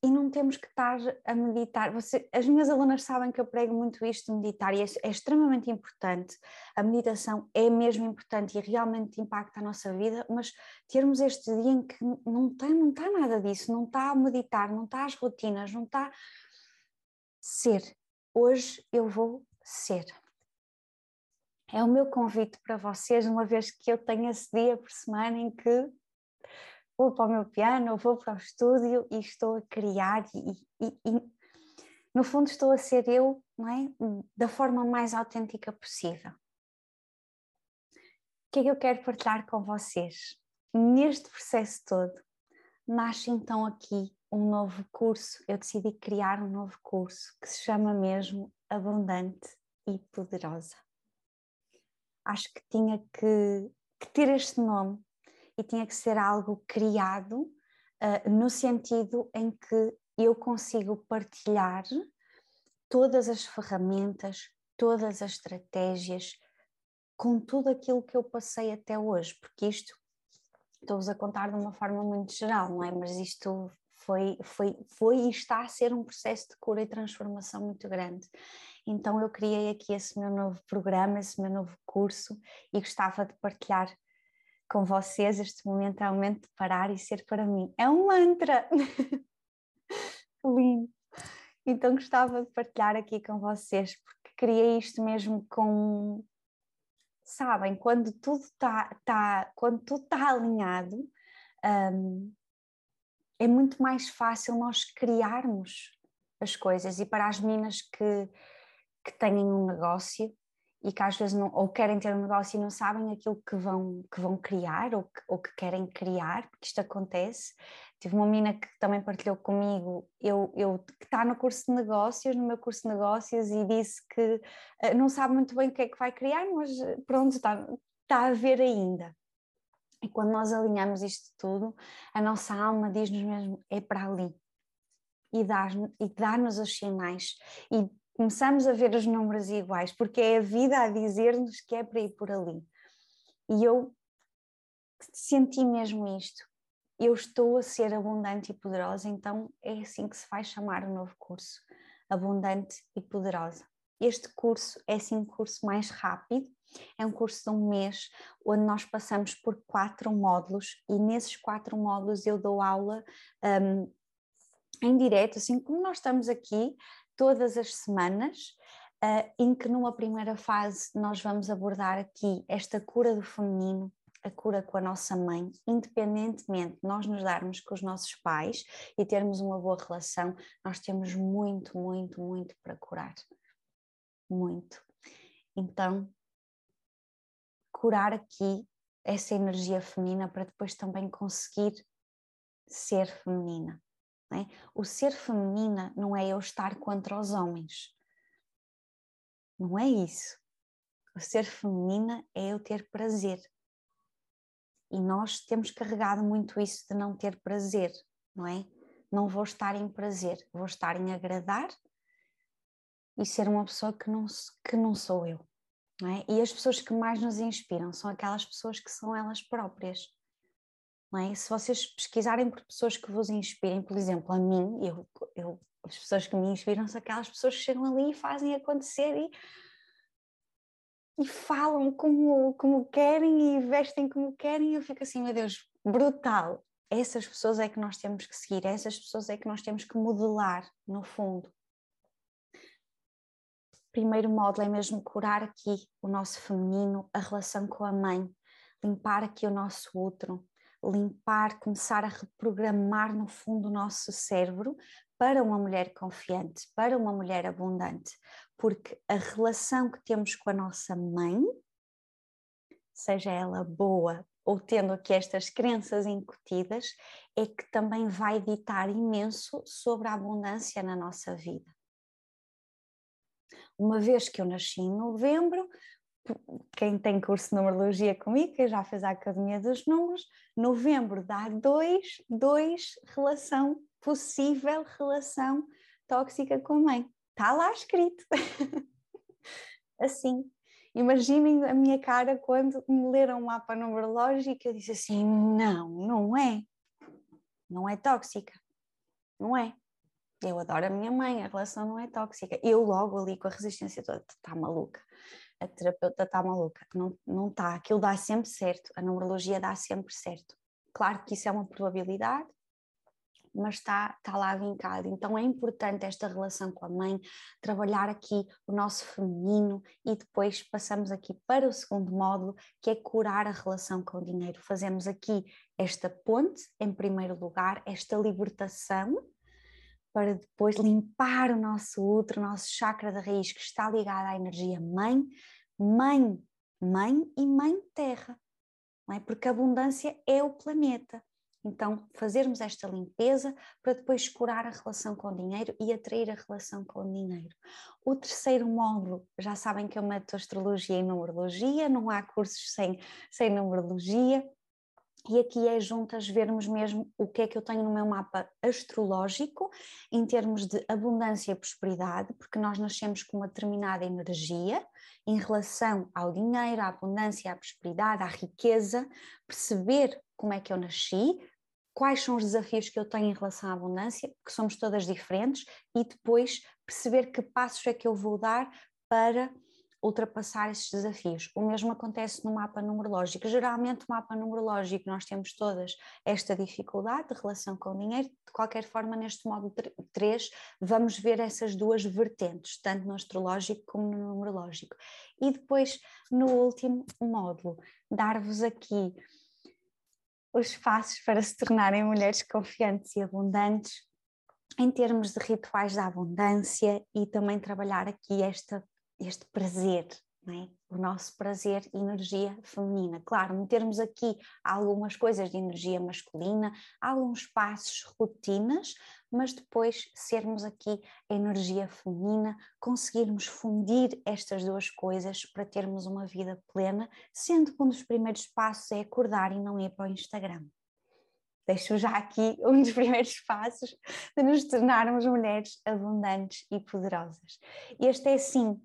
e não temos que estar a meditar. Você, as minhas alunas sabem que eu prego muito isto de meditar e é, é, extremamente importante. A meditação é mesmo importante e realmente impacta a nossa vida, mas termos este dia em que não está não tá nada disso, não está a meditar, não está as rotinas, não está ser. Hoje eu vou ser. É o meu convite para vocês, uma vez que eu tenho esse dia por semana em que vou para o meu piano, vou para o estúdio e estou a criar e, e, e no fundo estou a ser eu, não é? Da forma mais autêntica possível. O que é que eu quero partilhar com vocês? Neste processo todo, nasce então aqui um novo curso. Eu decidi criar um novo curso que se chama mesmo Abundante e Poderosa. Acho que tinha que, que ter este nome e tinha que ser algo criado uh, no sentido em que eu consigo partilhar todas as ferramentas, todas as estratégias, com tudo aquilo que eu passei até hoje, porque isto estou-vos a contar de uma forma muito geral, não é? Mas isto foi, foi, foi e está a ser um processo de cura e transformação muito grande. Então eu criei aqui esse meu novo programa, esse meu novo curso e gostava de partilhar com vocês, este momento é o momento de parar e ser para mim. É um mantra! Lindo! Então gostava de partilhar aqui com vocês, porque criei isto mesmo com. Sabem, quando tudo está tá, quando tudo está alinhado, um, é muito mais fácil nós criarmos as coisas. E para as meninas que, que têm um negócio, e que às vezes não, ou querem ter um negócio e não sabem aquilo que vão, que vão criar ou que, ou que querem criar, porque isto acontece, Tive uma menina que também partilhou comigo, eu, eu que está no curso de negócios, no meu curso de negócios, e disse que uh, não sabe muito bem o que é que vai criar, mas eh, pronto, está, está a ver ainda. E quando nós alinhamos isto tudo, a nossa alma diz-nos mesmo: é para ali. E dá-nos dá os sinais. E começamos a ver os números iguais, porque é a vida a dizer-nos que é para ir por ali. E eu senti mesmo isto eu estou a ser abundante e poderosa, então é assim que se vai chamar o novo curso, abundante e poderosa. Este curso é sim um curso mais rápido, é um curso de um mês, onde nós passamos por quatro módulos e nesses quatro módulos eu dou aula um, em direto, assim como nós estamos aqui todas as semanas, uh, em que numa primeira fase nós vamos abordar aqui esta cura do feminino, a cura com a nossa mãe, independentemente de nós nos darmos com os nossos pais e termos uma boa relação, nós temos muito, muito, muito para curar. Muito. Então, curar aqui essa energia feminina para depois também conseguir ser feminina. É? O ser feminina não é eu estar contra os homens. Não é isso. O ser feminina é eu ter prazer e nós temos carregado muito isso de não ter prazer, não é? Não vou estar em prazer, vou estar em agradar e ser uma pessoa que não, que não sou eu. Não é? E as pessoas que mais nos inspiram são aquelas pessoas que são elas próprias. É? Se vocês pesquisarem por pessoas que vos inspirem, por exemplo, a mim, eu, eu, as pessoas que me inspiram são aquelas pessoas que chegam ali e fazem acontecer e e falam como, como querem e vestem como querem, eu fico assim, meu Deus, brutal. Essas pessoas é que nós temos que seguir, essas pessoas é que nós temos que modelar, no fundo. Primeiro módulo é mesmo curar aqui o nosso feminino, a relação com a mãe, limpar aqui o nosso útero, limpar, começar a reprogramar no fundo o nosso cérebro para uma mulher confiante, para uma mulher abundante, porque a relação que temos com a nossa mãe, seja ela boa ou tendo aqui estas crenças incutidas, é que também vai ditar imenso sobre a abundância na nossa vida. Uma vez que eu nasci em novembro, quem tem curso de numerologia comigo, que já fez a Academia dos Números, novembro dá dois, dois relação possível relação tóxica com a mãe. Está lá escrito. assim. Imaginem a minha cara quando me leram o mapa numerológico eu disse assim: não, não é. Não é tóxica. Não é. Eu adoro a minha mãe, a relação não é tóxica. Eu logo ali com a resistência toda, está maluca. A terapeuta está maluca. Não, não está. Aquilo dá sempre certo. A numerologia dá sempre certo. Claro que isso é uma probabilidade, mas está, está lá vincado. Então é importante esta relação com a mãe, trabalhar aqui o nosso feminino e depois passamos aqui para o segundo módulo, que é curar a relação com o dinheiro. Fazemos aqui esta ponte, em primeiro lugar, esta libertação, para depois limpar o nosso útero, o nosso chakra da raiz, que está ligado à energia mãe, mãe, mãe e mãe terra. Não é? Porque a abundância é o planeta. Então, fazermos esta limpeza para depois curar a relação com o dinheiro e atrair a relação com o dinheiro. O terceiro módulo, já sabem que eu meto astrologia e numerologia, não há cursos sem, sem numerologia. E aqui é juntas vermos mesmo o que é que eu tenho no meu mapa astrológico em termos de abundância e prosperidade, porque nós nascemos com uma determinada energia em relação ao dinheiro, à abundância, à prosperidade, à riqueza, perceber como é que eu nasci, quais são os desafios que eu tenho em relação à abundância, que somos todas diferentes, e depois perceber que passos é que eu vou dar para ultrapassar esses desafios. O mesmo acontece no mapa numerológico. Geralmente, o mapa numerológico, nós temos todas esta dificuldade de relação com o dinheiro. De qualquer forma, neste módulo 3, vamos ver essas duas vertentes, tanto no astrológico como no numerológico. E depois, no último módulo, dar-vos aqui os passos para se tornarem mulheres confiantes e abundantes em termos de rituais da abundância e também trabalhar aqui esta, este prazer, é? o nosso prazer e energia feminina. Claro, metermos aqui algumas coisas de energia masculina, alguns passos, rotinas, mas depois sermos aqui a energia feminina, conseguirmos fundir estas duas coisas para termos uma vida plena, sendo que um dos primeiros passos é acordar e não ir para o Instagram. Deixo já aqui um dos primeiros passos de nos tornarmos mulheres abundantes e poderosas. Este é sim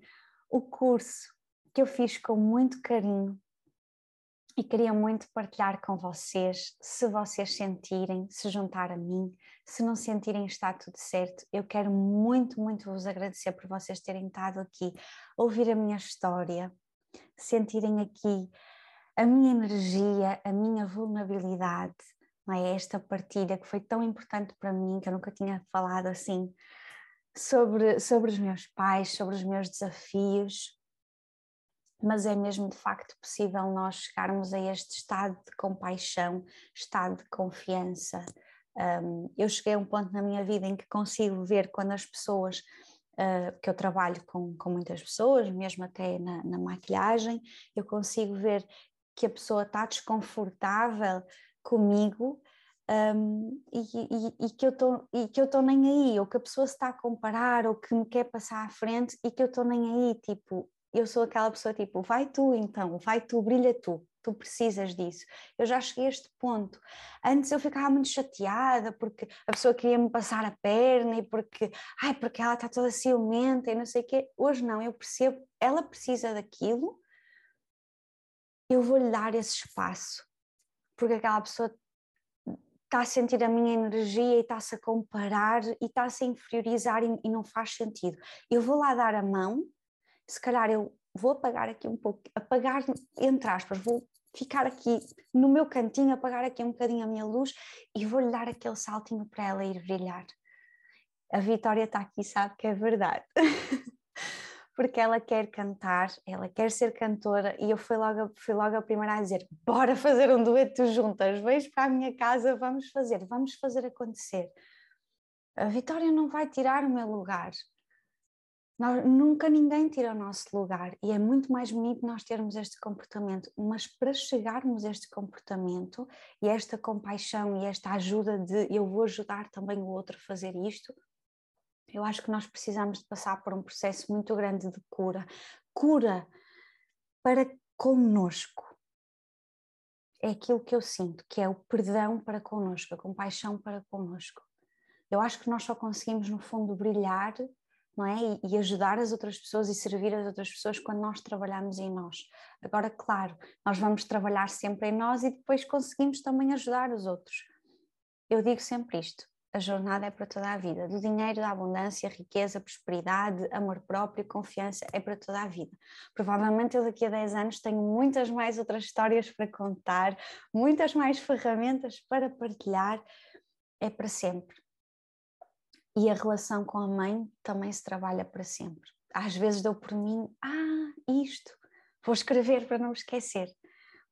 o curso que eu fiz com muito carinho e queria muito partilhar com vocês. Se vocês sentirem, se juntar a mim, se não sentirem está tudo certo, eu quero muito, muito vos agradecer por vocês terem estado aqui, ouvir a minha história, sentirem aqui a minha energia, a minha vulnerabilidade, não é? esta partilha que foi tão importante para mim, que eu nunca tinha falado assim, sobre, sobre os meus pais, sobre os meus desafios, mas é mesmo de facto possível nós chegarmos a este estado de compaixão, estado de confiança. Um, eu cheguei a um ponto na minha vida em que consigo ver quando as pessoas, uh, que eu trabalho com, com muitas pessoas, mesmo até na, na maquilhagem, eu consigo ver que a pessoa está desconfortável comigo um, e, e, e, que eu estou nem aí, ou que a pessoa se está a comparar, ou que me quer passar à frente e que eu estou nem aí, tipo, eu sou aquela pessoa tipo, vai tu então, vai tu, brilha tu, tu precisas disso. Eu já cheguei a este ponto. Antes eu ficava muito chateada porque a pessoa queria me passar a perna e porque, ai, porque ela está toda ciumenta e não sei o quê. Hoje não, eu percebo, ela precisa daquilo, eu vou-lhe dar esse espaço, porque aquela pessoa está a sentir a minha energia e está-se a comparar e está-se a inferiorizar e, e não faz sentido. Eu vou lá dar a mão se calhar eu vou apagar aqui um pouco, apagar entre aspas, vou ficar aqui no meu cantinho, apagar aqui um bocadinho a minha luz e vou-lhe dar aquele saltinho para ela ir brilhar. A Vitória está aqui, sabe que é verdade. Porque ela quer cantar, ela quer ser cantora e eu fui logo, fui logo a primeira a dizer: bora fazer um dueto juntas, vejo para a minha casa, vamos fazer, vamos fazer acontecer. A Vitória não vai tirar o meu lugar, nós, nunca ninguém tira o nosso lugar e é muito mais bonito nós termos este comportamento, mas para chegarmos a este comportamento e esta compaixão e esta ajuda de eu vou ajudar também o outro a fazer isto, eu acho que nós precisamos de passar por um processo muito grande de cura. Cura para conosco. É aquilo que eu sinto, que é o perdão para conosco, a compaixão para conosco. Eu acho que nós só conseguimos, no fundo, brilhar não é? E, ajudar as outras pessoas e servir as outras pessoas quando nós trabalhamos em nós. Agora, claro, nós vamos trabalhar sempre em nós e depois conseguimos também ajudar os outros. Eu digo sempre isto: a jornada é para toda a vida. Do dinheiro, da abundância, riqueza, prosperidade, amor próprio, confiança, é para toda a vida. Provavelmente eu daqui a 10 anos tenho muitas mais outras histórias para contar, muitas mais ferramentas para partilhar. É para sempre e a relação com a mãe também se trabalha para sempre. Às vezes dou por mim, ah, isto, vou escrever para não esquecer.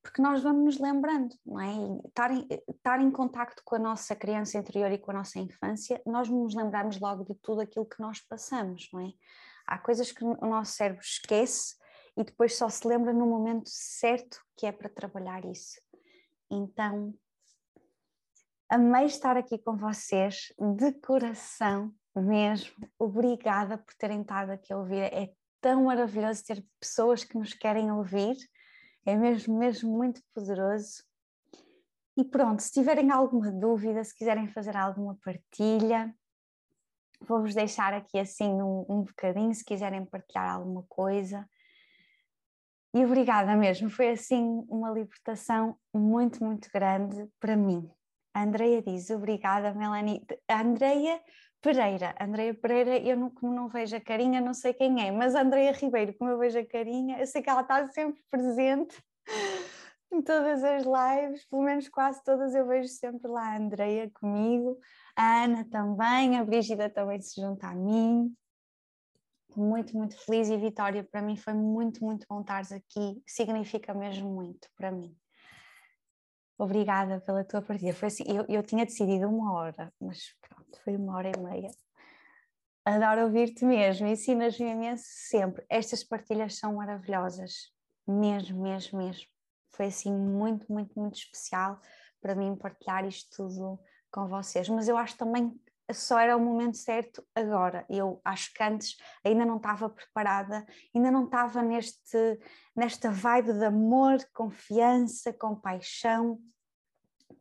Porque nós vamos nos lembrando, não é? Estar em, estar em contacto com a nossa criança interior e com a nossa infância, nós nos lembramos logo de tudo aquilo que nós passamos, não é? Há coisas que o nosso cérebro esquece e depois só se lembra no momento certo que é para trabalhar isso. Então, Amei estar aqui com vocês, de coração mesmo. Obrigada por terem estado aqui a ouvir. É tão maravilhoso ter pessoas que nos querem ouvir. É mesmo, mesmo muito poderoso. E pronto, se tiverem alguma dúvida, se quiserem fazer alguma partilha, vou-vos deixar aqui assim um, um bocadinho, se quiserem partilhar alguma coisa. E obrigada mesmo, foi assim uma libertação muito, muito grande para mim. A Andreia diz, obrigada, Melanie. A Andreia Pereira. Andreia Pereira, eu não, como não vejo a carinha, não sei quem é, mas Andreia Ribeiro, como eu vejo a carinha, eu sei que ela está sempre presente em todas as lives, pelo menos quase todas eu vejo sempre lá a Andreia comigo, a Ana também, a Brígida também se junta a mim. Muito, muito feliz e Vitória, para mim foi muito, muito bom estares aqui, significa mesmo muito para mim. Obrigada pela tua partida. Foi assim, eu, eu tinha decidido uma hora, mas pronto, foi uma hora e meia. Adoro ouvir-te mesmo, ensinas-me imenso sempre. Estas partilhas são maravilhosas, mesmo, mesmo, mesmo. Foi assim muito, muito, muito especial para mim partilhar isto tudo com vocês. Mas eu acho também que só era o momento certo agora. Eu acho que antes ainda não estava preparada, ainda não estava neste, nesta vibe de amor, confiança, compaixão,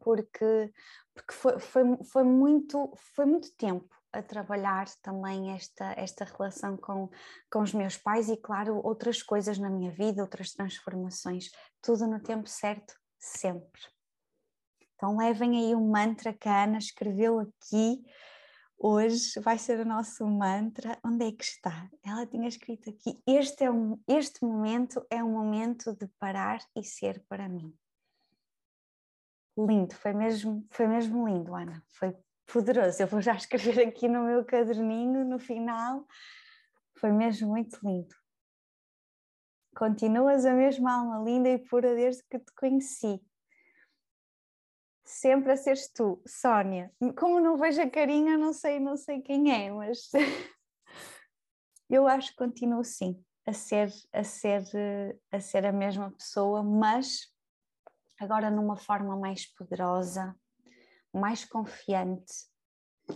porque, porque foi, foi, foi, muito, foi muito tempo a trabalhar também esta, esta relação com, com os meus pais e, claro, outras coisas na minha vida, outras transformações, tudo no tempo certo, sempre. Então, levem aí um mantra que a Ana escreveu aqui. Hoje vai ser o nosso mantra. Onde é que está? Ela tinha escrito aqui: Este, é um, este momento é um momento de parar e ser para mim. Lindo, foi mesmo, foi mesmo lindo, Ana. Foi poderoso. Eu vou já escrever aqui no meu caderninho no final. Foi mesmo muito lindo. Continuas a mesma alma linda e pura desde que te conheci. Sempre a seres tu, Sónia. Como não vejo a carinha, não sei, não sei quem é, mas eu acho que continuo sim a ser, a ser, a ser a mesma pessoa, mas agora numa forma mais poderosa, mais confiante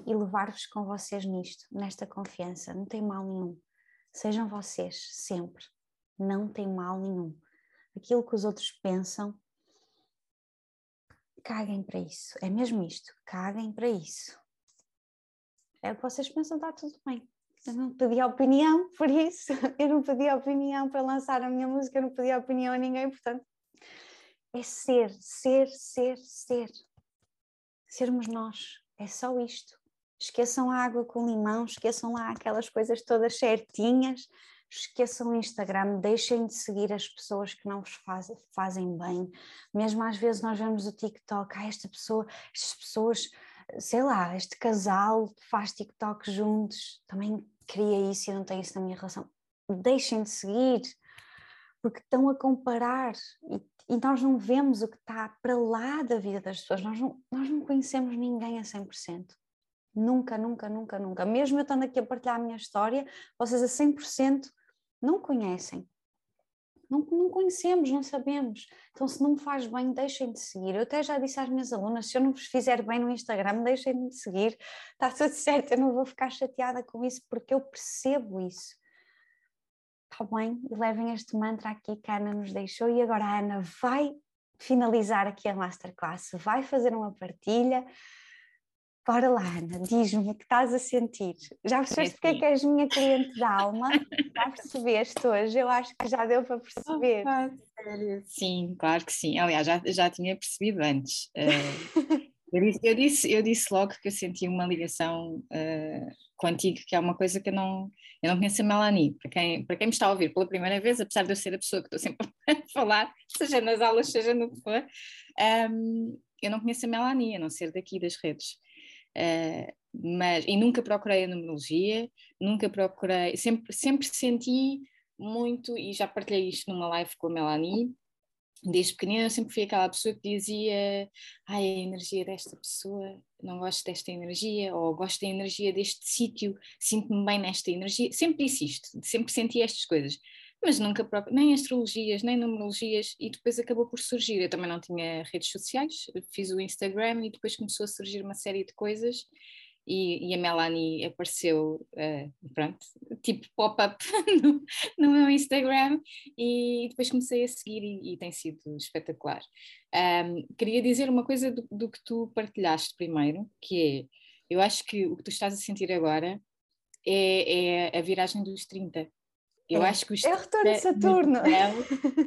e levar-vos com vocês nisto, nesta confiança. Não tem mal nenhum. Sejam vocês, sempre. Não tem mal nenhum. Aquilo que os outros pensam, caguem para isso. É mesmo isto. Caguem para isso. É o que vocês pensam, está tudo bem. Eu não pedi opinião por isso. Eu não pedi opinião para lançar a minha música, eu não pedi opinião a ninguém, portanto. É ser, ser, ser, ser sermos nós. É só isto. Esqueçam a água com limão, esqueçam lá aquelas coisas todas certinhas, esqueçam o Instagram, deixem de seguir as pessoas que não vos faz, fazem bem. Mesmo às vezes nós vemos o TikTok, ah, esta pessoa, estas pessoas, sei lá, este casal faz TikTok juntos, também queria isso e não tenho isso na minha relação. Deixem de seguir, porque estão a comparar e e nós não vemos o que está para lá da vida das pessoas, nós não, nós não conhecemos ninguém a 100%. Nunca, nunca, nunca, nunca. Mesmo eu estando aqui a partilhar a minha história, vocês a 100% não conhecem. Não, não conhecemos, não sabemos. Então, se não me faz bem, deixem de seguir. Eu até já disse às minhas alunas: se eu não vos fizer bem no Instagram, deixem de seguir. Está tudo certo, eu não vou ficar chateada com isso, porque eu percebo isso está bem, e levem este mantra aqui que a Ana nos deixou e agora a Ana vai finalizar aqui a masterclass, vai fazer uma partilha. Bora lá, Ana, diz-me o que estás a sentir. Já percebeste porque é que és minha cliente de alma? Já percebeste hoje? Eu acho que já deu para perceber. Oh, sim, claro que sim. Aliás, já, já tinha percebido antes. Uh, eu, disse, eu, disse, eu disse logo que eu sentia uma ligação uh, contigo, que é uma coisa que eu não, eu não conheço a Melanie. Para quem, para quem me está a ouvir pela primeira vez, apesar de eu ser a pessoa que estou sempre a falar, seja nas aulas, seja no que for, um, eu não conheço a Melanie, a não ser daqui das redes. Uh, mas, e nunca procurei a numerologia, nunca procurei, sempre, sempre senti muito, e já partilhei isto numa live com a Melanie, desde pequenina eu sempre fui aquela pessoa que dizia ai, a energia desta pessoa, não gosto desta energia, ou gosto da energia deste sítio, sinto-me bem nesta energia, sempre disse isto, sempre senti estas coisas, mas nunca próprio, nem astrologias, nem numerologias, e depois acabou por surgir, eu também não tinha redes sociais, fiz o Instagram e depois começou a surgir uma série de coisas, e, e, a Melanie apareceu, uh, pronto, tipo pop-up no, no, meu Instagram e depois comecei a seguir e, e tem sido espetacular. Um, queria dizer uma coisa do, do, que tu partilhaste primeiro, que é, eu acho que o que tu estás a sentir agora é, é a viragem dos 30. Eu é, acho que os é o retorno de Saturno.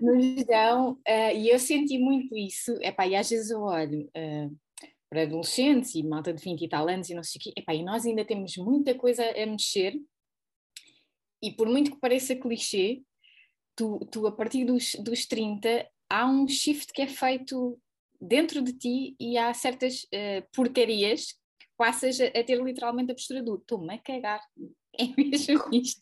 Nos dão, uh, e eu senti muito isso, epá, e às vezes eu olho... Uh, para adolescentes e malta de 20 e tal anos e não sei o quê, Epá, e nós ainda temos muita coisa a mexer. E por muito que pareça clichê, tu, tu a partir dos, dos 30 há um shift que é feito dentro de ti e há certas uh, porcarias que passas a, a, ter literalmente a postura do estou-me a cagar, é mesmo isto,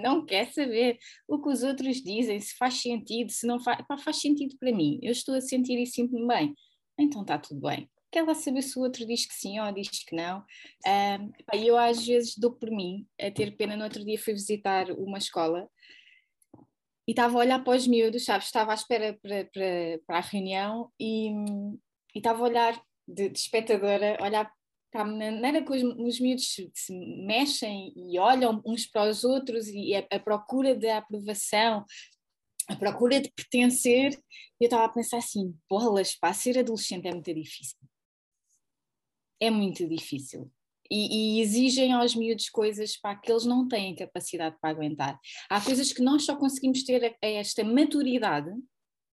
não quer saber o que os outros dizem, se faz sentido, se não faz, faz sentido para mim, eu estou a sentir e sinto-me bem, então está tudo bem quer lá saber se o outro diz que sim ou diz que não. E eu às vezes dou por mim a ter pena. No outro dia fui visitar uma escola e estava a olhar para os miúdos, sabes? Estava à espera para, para, para a reunião e, e estava a olhar de, de espectadora, olhar para a maneira que os, os miúdos se, se, mexem e olham uns para os outros e a, a procura da aprovação, a procura de pertencer, e eu estava a pensar assim, bolas, para ser adolescente é muito difícil é muito difícil. E, e, exigem aos miúdos coisas para que eles não têm capacidade para aguentar. Há coisas que nós só conseguimos ter a, a esta maturidade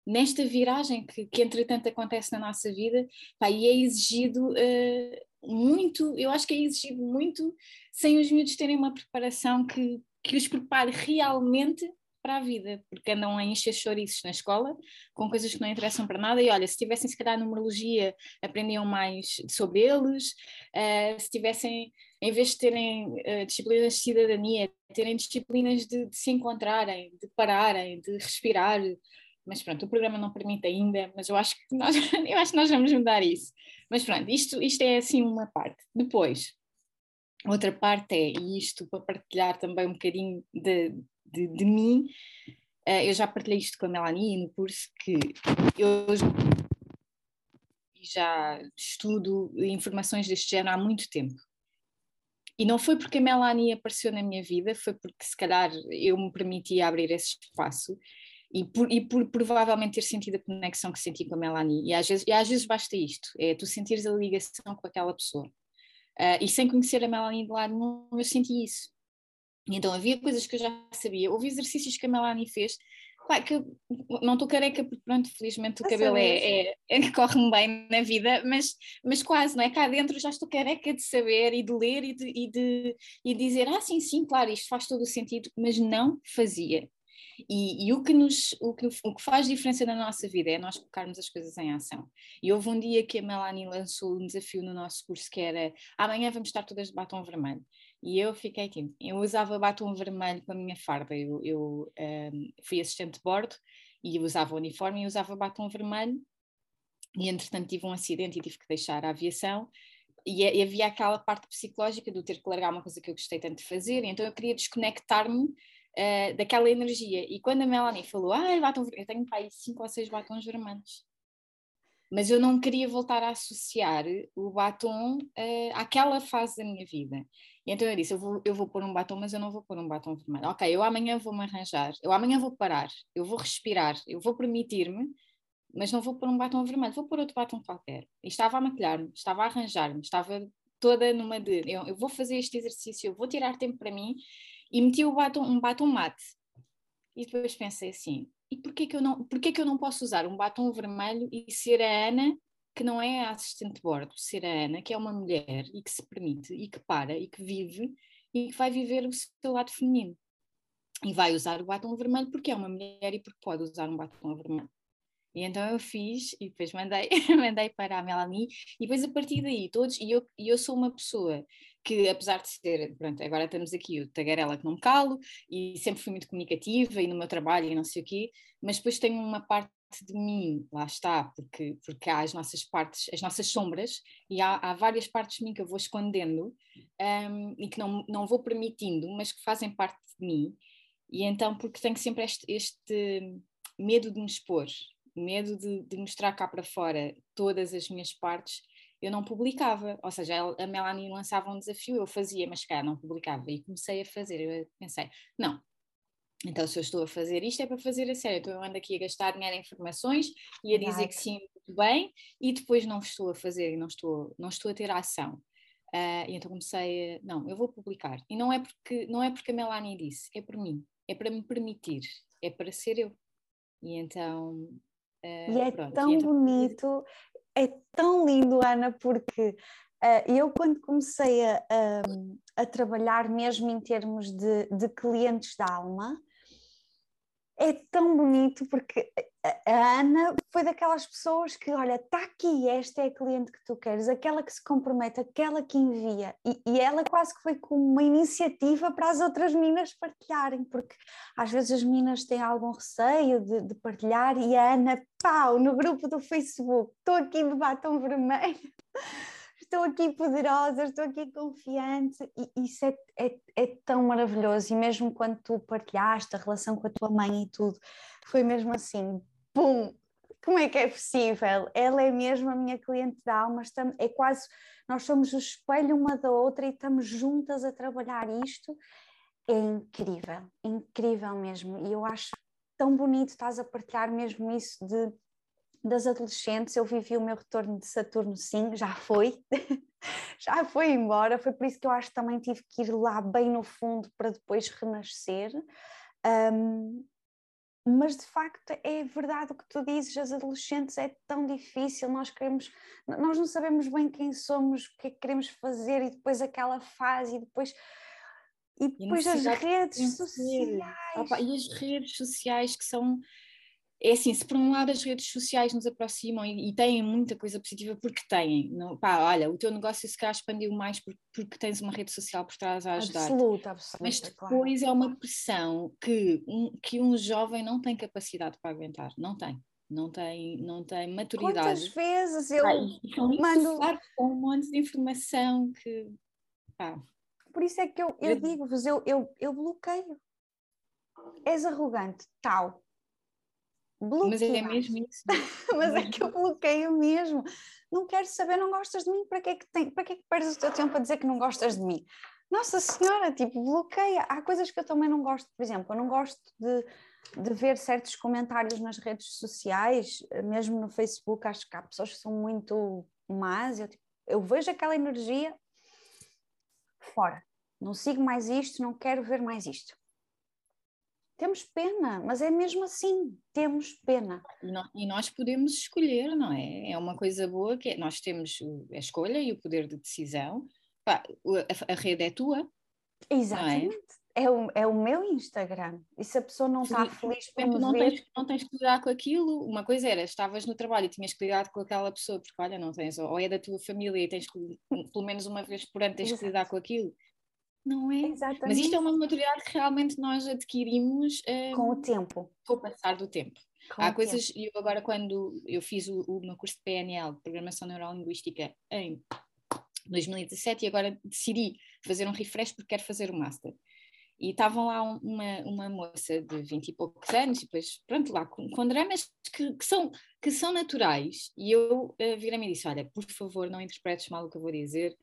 nesta viragem que, que, entretanto acontece na nossa vida, pá, e é exigido uh, muito, eu acho que é exigido muito sem os miúdos terem uma preparação que, que os prepare realmente para a vida, porque andam a encher chouriços na escola com coisas que não interessam para nada. E olha, se tivessem, se calhar, numerologia, aprendiam mais sobre eles, uh, se tivessem, em vez de terem uh, disciplinas de cidadania, terem disciplinas de, de, se encontrarem, de pararem, de respirar. Mas pronto, o programa não permite ainda, mas eu acho que nós, eu acho que nós vamos mudar isso. Mas pronto, isto, isto é assim uma parte. Depois, outra parte é, e isto para partilhar também um bocadinho de, de, de mim, uh, eu já partilhei isto com a Melanie no curso, que eu já estudo informações deste género há muito tempo. E não foi porque a Melanie apareceu na minha vida, foi porque se calhar eu me permitia abrir esse espaço e por, e por provavelmente ter sentido a conexão que senti com a Melanie. E às vezes, e às vezes basta isto, é tu sentires a ligação com aquela pessoa. Uh, e sem conhecer a Melanie de lado nenhum, eu senti isso. Então havia coisas que eu já sabia, houve exercícios que a Melanie fez, claro que não estou careca porque pronto, felizmente o cabelo é, é, é, corre-me bem na vida, mas, mas quase, não é? Cá dentro já estou careca de saber e de ler e de, e de e dizer, ah sim, sim, claro, isto faz todo o sentido, mas não fazia. E, e, o, que nos, o, que, o que faz diferença na nossa vida é nós colocarmos as coisas em ação. E houve um dia que a Melanie lançou um desafio no nosso curso que era amanhã vamos estar todas de batom vermelho. E eu fiquei tipo, eu usava batom vermelho com a minha farda, eu, eu um, fui assistente de bordo e usava uniforme e usava batom vermelho. E entretanto tive um acidente e tive que deixar a aviação. E, e havia aquela parte psicológica do ter que largar uma coisa que eu gostei tanto de fazer, então eu queria desconectar-me uh, daquela energia. E quando a Melanie falou, ah, batom vermelho, eu tenho para aí cinco ou seis batons vermelhos mas eu não queria voltar a associar o batom uh, àquela fase da minha vida. E então eu disse: eu vou, eu vou pôr um batom, mas eu não vou pôr um batom vermelho. Ok, eu amanhã vou me arranjar, eu amanhã vou parar, eu vou respirar, eu vou permitir-me, mas não vou pôr um batom vermelho, vou pôr outro batom qualquer. E estava a maquilhar-me, estava a arranjar-me, estava toda numa de eu, eu, vou fazer este exercício, eu vou tirar tempo para mim e meti o batom, um batom mate. E depois pensei assim: e porquê que eu não, porquê que eu não posso usar um batom vermelho e ser a Ana que não é a assistente de bordo, ser a Ana, que é uma mulher e que se permite e que para e que vive e que vai viver o seu lado feminino. E vai usar o batom vermelho porque é uma mulher e porque pode usar um batom vermelho. E então eu fiz e depois mandei, mandei para a Melanie. E depois a partir daí todos, e eu, e eu sou uma pessoa que apesar de ser, pronto, agora estamos aqui o tagarela que não me calo e sempre fui muito comunicativa e no meu trabalho e não sei o quê, mas depois tenho uma parte de mim, lá está, porque, porque há as nossas partes, as nossas sombras e há, há várias partes de mim que eu vou escondendo um, e que não, não vou permitindo, mas que fazem parte de mim. E então porque tenho sempre este, este medo de me expor, medo de, de mostrar cá para fora todas as minhas partes eu não publicava, ou seja, a Melanie lançava um desafio, eu fazia, mas cá não publicava, e comecei a fazer, eu pensei, não, então se eu estou a fazer isto é para fazer a sério, então eu ando aqui a gastar dinheiro em informações e a dizer que sim, muito bem, e depois não estou a fazer e não estou, não estou a ter ação. Uh, e então comecei a, não, eu vou publicar, e não é porque, não é porque a Melanie disse, é por mim, é para me permitir, é para ser eu. E então Uh, e é pronto, tão e então... bonito, é tão lindo, Ana, porque uh, eu quando comecei a, a, a, trabalhar mesmo em termos de, de clientes da alma, é tão bonito porque a Ana foi daquelas pessoas que, olha, está aqui, esta é a cliente que tu queres, aquela que se compromete, aquela que envia. E, e ela quase que foi com uma iniciativa para as outras meninas partilharem, porque às vezes as meninas têm algum receio de, de partilhar e a Ana, pau, no grupo do Facebook, estou aqui de batom vermelho. Estou aqui poderosa, estou aqui confiante, e isso é, é, é tão maravilhoso. E mesmo quando tu partilhaste a relação com a tua mãe e tudo, foi mesmo assim, pum, como é que é possível? Ela é mesmo a minha cliente da alma, estamos, é quase, nós somos o espelho uma da outra e estamos juntas a trabalhar isto. É incrível, incrível mesmo. E eu acho tão bonito estás a partilhar mesmo isso de das adolescentes. Eu vivi o meu retorno de Saturno, sim, já foi, já foi embora. Foi por isso que eu acho que também tive que ir lá bem no fundo para depois renascer. Um, mas de facto é verdade o que tu dizes, as adolescentes é tão difícil, nós queremos, nós não sabemos bem quem somos, o que é que queremos fazer e depois aquela fase e depois e depois e as redes sociais. Opa, e as redes sociais que são é assim, se por um lado as redes sociais nos aproximam e, e têm muita coisa positiva porque têm, não, pá, olha, o teu negócio se calhar expandiu mais porque, porque tens uma rede social por trás a ajudar. Absoluta, absoluta. Mas depois claro. é uma pressão que um, que um jovem não tem capacidade para aguentar, não tem. Não tem, não tem maturidade. Quantas vezes eu mando com um monte de informação que pá. Por isso é que eu, eu digo-vos, eu, eu, eu bloqueio. És arrogante, tal Bloquear. Mas é mesmo isso. Mas é que eu bloqueio mesmo. Não quero saber, não gostas de mim, para que é que, tem, para que, é que perdes o teu tempo a dizer que não gostas de mim? Nossa Senhora, tipo, bloqueia. Há coisas que eu também não gosto, por exemplo, eu não gosto de, de ver certos comentários nas redes sociais, mesmo no Facebook, acho que há pessoas que são muito más. Eu, tipo, eu vejo aquela energia fora. Não sigo mais isto, não quero ver mais isto temos pena, mas é mesmo assim, temos pena. E nós podemos escolher, não é? É uma coisa boa que é, nós temos a escolha e o poder de decisão. Pá, a, a, rede é tua. É? Exatamente. É? é? o, é o meu Instagram. E se a pessoa não está feliz por não ver... Tens, não tens que lidar com aquilo. Uma coisa era, estavas no trabalho e tinhas que lidar com aquela pessoa, porque olha, não tens, ou é da tua família e tens que, pelo menos uma vez por ano, tens Exato. que lidar com aquilo não é? Exatamente. Mas isto é uma maturidade que realmente nós adquirimos um, com o tempo. Com o passar do tempo. Com Há coisas, e eu agora quando eu fiz o, o meu curso de PNL, Programação Neurolinguística, em 2017 e agora decidi fazer um refresh porque quero fazer o Master. E estavam lá uma, uma moça de 20 e poucos anos, e depois, pronto, lá com, com dramas que, que, são, que são naturais. E eu uh, virei-me e disse: Olha, por favor, não interpretes mal o que eu vou dizer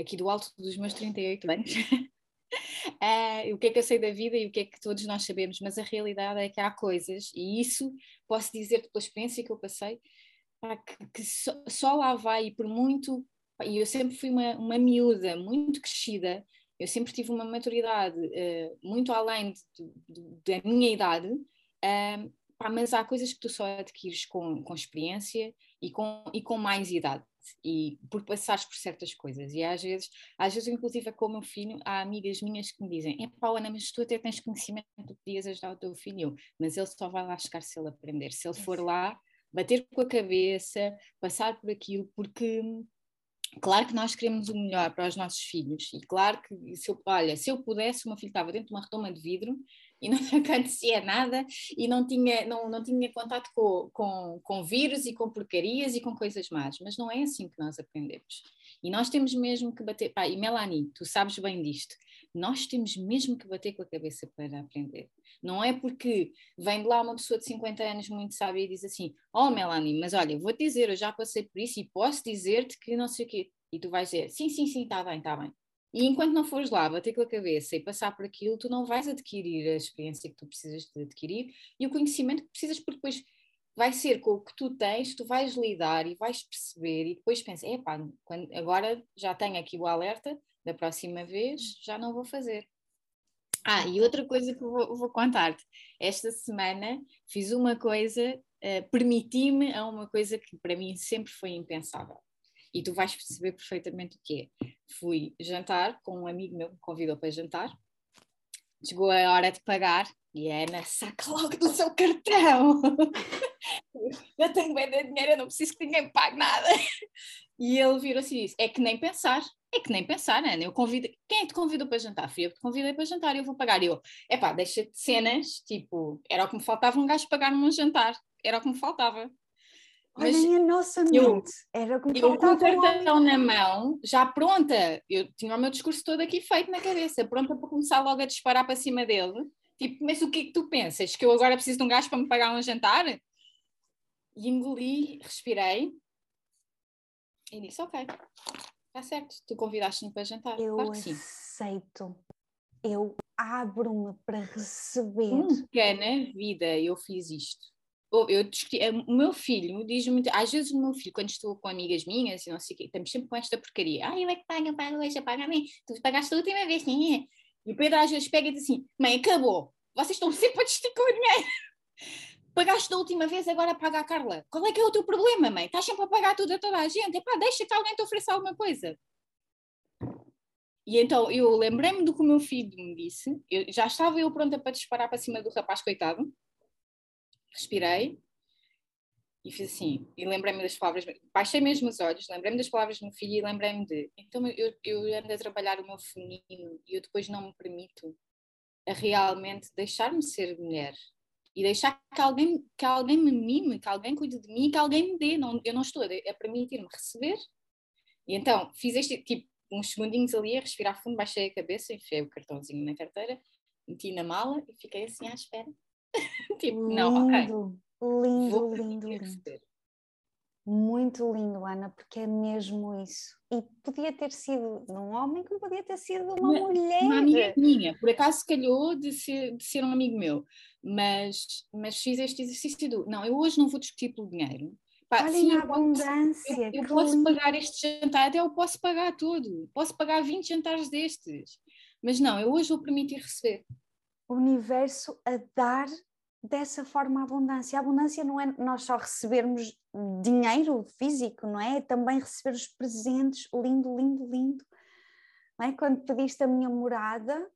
aqui do alto dos meus 38 anos, uh, o que é que eu sei da vida e o que é que todos nós sabemos, mas a realidade é que há coisas, e isso posso dizer pela experiência que eu passei, pá, que, que só, só, lá vai, e por muito, e eu sempre fui uma, uma miúda muito crescida, eu sempre tive uma maturidade uh, muito além de, de, da minha idade, uh, pá, mas há coisas que tu só adquires com, com experiência e com, e com mais idade e por passares por certas coisas. E às vezes, às vezes, inclusive, é com o meu filho, há amigas minhas que me dizem: é pá, Ana, mas tu até tens conhecimento, tu podias ajudar o teu filho, mas ele só vai lá chegar se ele aprender. Se ele for lá, bater com a cabeça, passar por aquilo, porque. Claro que nós queremos o melhor para os nossos filhos, e claro que se eu, olha, se eu pudesse, o meu filho estava dentro de uma retoma de vidro e não acontecia nada e não tinha, não, não tinha contato com, com, com vírus e com porcarias e com coisas más, mas não é assim que nós aprendemos. E nós temos mesmo que bater, pá, e Melanie, tu sabes bem disto, nós temos mesmo que bater com a cabeça para aprender. Não é porque vem de lá uma pessoa de 50 anos muito sábia e diz assim: Oh Melanie, mas olha, vou-te dizer, eu já passei por isso e posso dizer-te que não sei o quê. E tu vais dizer: Sim, sim, sim, está bem, está bem. E enquanto não fores lá bater com a cabeça e passar por aquilo, tu não vais adquirir a experiência que tu precisas de adquirir e o conhecimento que precisas, porque depois vai ser com o que tu tens, tu vais lidar e vais perceber e depois pensas, epá, quando, agora já tenho aqui o alerta, da próxima vez já não vou fazer. Ah, e outra coisa que vou, vou contar-te, esta semana fiz uma coisa, uh, permiti-me a uma coisa que para mim sempre foi impensável e tu vais perceber perfeitamente o que é. Fui jantar com um amigo meu me convidou para jantar, chegou a hora de pagar E a Ana, saca logo do seu cartão. eu tenho bem de dinheiro, eu não preciso que ninguém pague nada. E ele virou assim e disse: É que nem pensar, é que nem pensar, Ana. Eu convido. Quem é te convidou para jantar? Fui eu que te convidei para jantar, eu vou pagar. E eu, epá, deixa de cenas, tipo, era o que me faltava um gajo pagar-me um jantar, era o que me faltava. Olha, Mas a nossa mente, eu, era o que me eu com o cartão na mão, já pronta, eu tinha o meu discurso todo aqui feito na cabeça, pronta para começar logo a disparar para cima dele. Tipo, mas o que é que tu pensas? Que eu agora preciso de um gajo para me pagar um jantar? E engoli, respirei e disse: Ok, está certo, tu convidaste-me para jantar. Eu claro aceito. Eu abro-me para receber. Nunca na vida eu fiz isto. Eu, eh, o meu filho diz muito, às vezes o meu filho, quando estou com amigas minhas e não sei o quê, estamos sempre com esta porcaria. Ah, eu é que pago, eu pago hoje, paga a mim. Tu pagaste a última vez, sim. É? E o Pedro às vezes pega e diz assim: Mãe, acabou. Vocês estão sempre a desticar o dinheiro. Pagaste da última vez, agora paga a Carla. Qual é que é o teu problema, mãe? Estás sempre a pagar tudo a toda a gente. Epá, deixa que alguém te ofereça alguma coisa. E então eu lembrei-me do que o meu filho me disse. Eu, já estava eu pronta para disparar para cima do rapaz, coitado. Respirei e fiz assim. E lembrei-me das palavras. Baixei mesmo os olhos, lembrei-me das palavras do meu filho e lembrei-me de. Então eu, eu ando a trabalhar o meu feminino e eu depois não me permito a realmente deixar-me ser mulher e deixar que alguém, que alguém me mime, que alguém cuide de mim, que alguém me dê. Não, eu não estou a, a permitir-me receber. E então fiz este tipo, uns segundinhos ali a respirar fundo, baixei a cabeça, enfiei o cartãozinho na carteira, meti na mala e fiquei assim à espera. tipo, lindo, não, ok. Lindo, lindo, lindo. Muito lindo, Ana, porque é mesmo isso. E podia ter sido de um homem, como podia ter sido de uma, uma mulher. Uma amiga minha, por acaso calhou de ser, de ser um amigo meu, mas, mas fiz este exercício do não, eu hoje não vou discutir pelo dinheiro. Pá, Olhem sim, a abundância. Eu, eu posso pagar este jantar, até eu posso pagar tudo, posso pagar 20 jantares destes, mas não, eu hoje vou permitir receber. O universo a dar dessa forma a abundância. A abundância não é nós só recebermos dinheiro físico, não é? É também receber os presentes, lindo, lindo, lindo. Não é? Quando pediste a minha morada,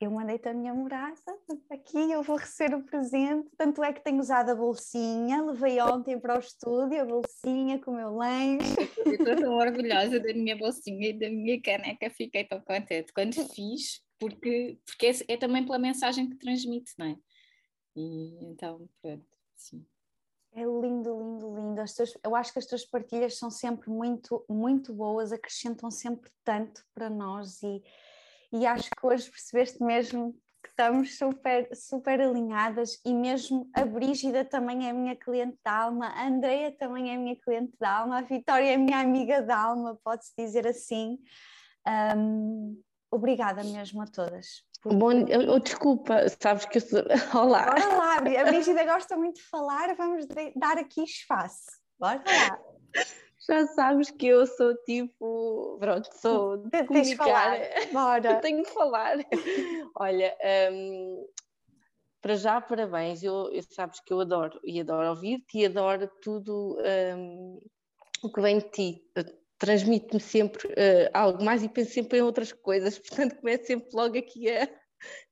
eu mandei-te a minha morada, aqui eu vou receber o presente, tanto é que tenho usado a bolsinha, levei ontem para o estúdio a bolsinha com o meu lanche. Estou tão orgulhosa da minha bolsinha e da minha caneca, fiquei tão contente quando fiz, porque, porque é, é também pela mensagem que transmite, não é? E então, pronto, sim. É lindo, lindo, lindo. As tuas, eu acho que as tuas partilhas são sempre muito, muito boas, acrescentam sempre tanto para nós e, e acho que hoje percebeste mesmo que estamos super, super alinhadas e mesmo a Brígida também é minha cliente da alma, a Andreia também é minha cliente da alma, a Vitória é minha amiga da alma, pode-se dizer assim. Um, obrigada mesmo a todas. Bom, eu, desculpa, sabes que eu sou. Olá. Bora lá, a Brígida gosta muito de falar, vamos dar aqui espaço. Bora lá. Já sabes que eu sou tipo. Pronto, sou. De Tens de falar. Bora. Tenho de falar. Olha, um, para já, parabéns. Eu, eu, sabes que eu adoro e adoro ouvir-te e adoro tudo um, o que vem de ti transmite-me sempre uh, algo mais e penso sempre em outras coisas, portanto começo sempre logo aqui a,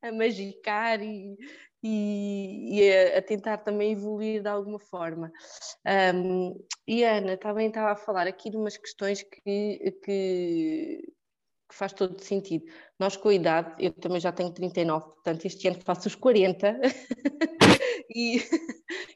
a magicar e, e, e a, a, tentar também evoluir de alguma forma. Um, e Ana também estava a falar aqui de umas questões que, que, que, faz todo sentido. Nós com a idade, eu também já tenho 39, portanto este ano faço os 40 e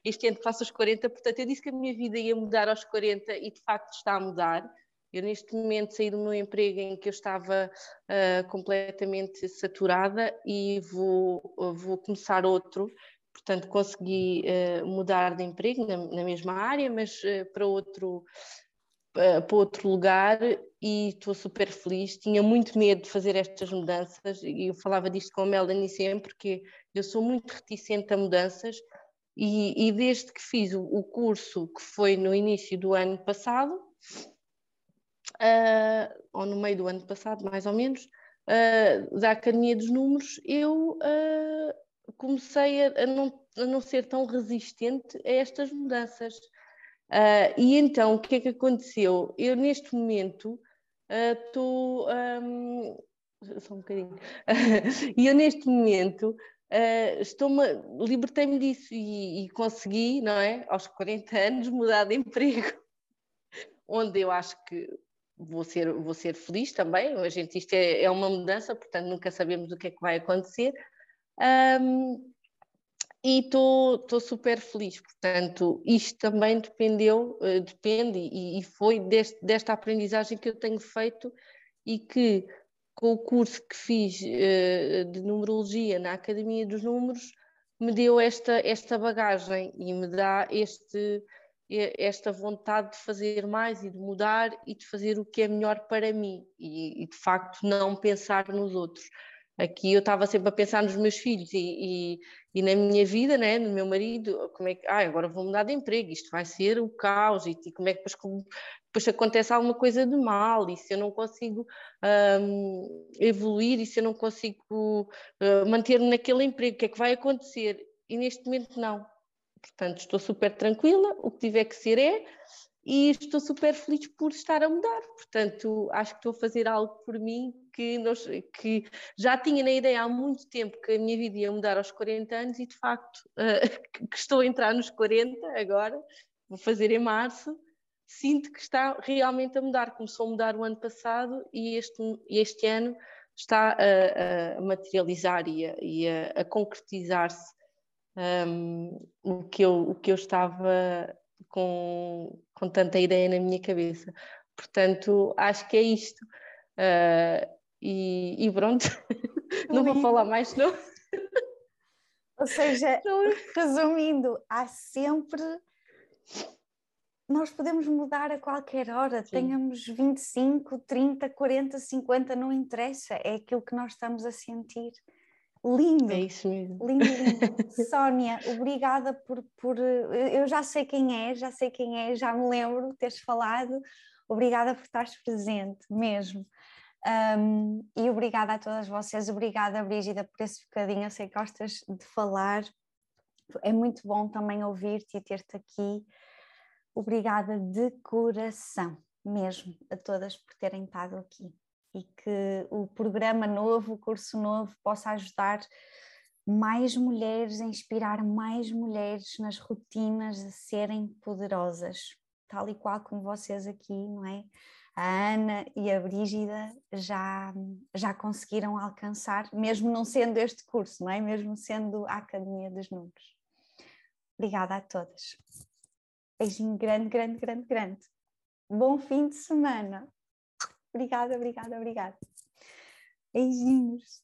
este ano faço os 40, portanto eu disse que a minha vida ia mudar aos 40 e de facto está a mudar. Eu, neste momento, saí do meu emprego em que eu estava uh, completamente saturada e vou, vou começar outro. Portanto, consegui uh, mudar de emprego na, na mesma área, mas uh, para, outro, para outro lugar e estou super feliz. Tinha muito medo de fazer estas mudanças e eu falava disto com a Melanie sempre, porque eu sou muito reticente a mudanças. E, e desde que fiz o, o curso, que foi no início do ano passado, uh, ou no meio do ano passado, mais ou menos, uh, da Academia dos Números, eu uh, comecei a, a, não, a não ser tão resistente a estas mudanças. e então, o que é que aconteceu? Eu, neste momento, estou. Um, só um bocadinho. e eu, neste momento, uh, estou-me, libertei-me disso e, e, consegui, não é, aos 40 anos, mudar de emprego, onde eu acho que vou ser, vou ser feliz também. A gente, isto é, é uma mudança, portanto nunca sabemos o que é que vai acontecer. Um, e estou super feliz. Portanto, isto também dependeu, uh, depende e, e foi deste, desta aprendizagem que eu tenho feito e que com o curso que fiz uh, de numerologia na Academia dos Números me deu esta, esta bagagem e me dá este, esta vontade de fazer mais e de mudar e de fazer o que é melhor para mim e, e de facto não pensar nos outros. Aqui eu estava sempre a pensar nos meus filhos e, e, e, na minha vida, né, no meu marido, como é que, ah, agora vou mudar de emprego, isto vai ser o caos, e, como é que depois, como, depois acontece alguma coisa de mal, e se eu não consigo um, evoluir, e se eu não consigo uh, manter-me naquele emprego, o que é que vai acontecer? E neste momento não. Portanto, estou super tranquila, o que tiver que ser é, e estou super feliz por estar a mudar. Portanto, acho que estou a fazer algo por mim que, nós, que já tinha na ideia há muito tempo que a minha vida ia mudar aos 40 anos e de facto uh, que estou a entrar nos 40 agora, vou fazer em março, sinto que está realmente a mudar. Começou a mudar o ano passado e este, este ano está a, a materializar e a, a concretizar-se um, o, que eu, o que eu estava com, com tanta ideia na minha cabeça. Portanto, acho que é isto. Uh, e, e, pronto, não vou falar mais, não. Ou seja, resumindo, há sempre. Nós podemos mudar a qualquer hora, Sim. tenhamos 25, 30, 40, 50, não interessa, é aquilo que nós estamos a sentir. Lindo. É isso mesmo. Lindo, lindo. Sónia, obrigada por, por. Eu já sei quem é, já sei quem é, já me lembro de teres falado. Obrigada por estares presente, mesmo. Um, e obrigada a todas vocês. Obrigada, Brígida, por esse bocadinho. Eu sei que gostas de falar. É muito bom também ouvir-te e ter-te aqui. Obrigada de coração, mesmo, a todas por terem estado aqui e que o programa novo, o curso novo, possa ajudar mais mulheres, a inspirar mais mulheres nas rotinas de serem poderosas, tal e qual como vocês aqui, não é? A Ana e a Brígida já, já conseguiram alcançar, mesmo não sendo este curso, não é? Mesmo sendo a Academia dos Números. Obrigada a todas. Beijinho grande, grande, grande, grande. Bom fim de semana. Obrigada, obrigada, obrigada. Beijinhos.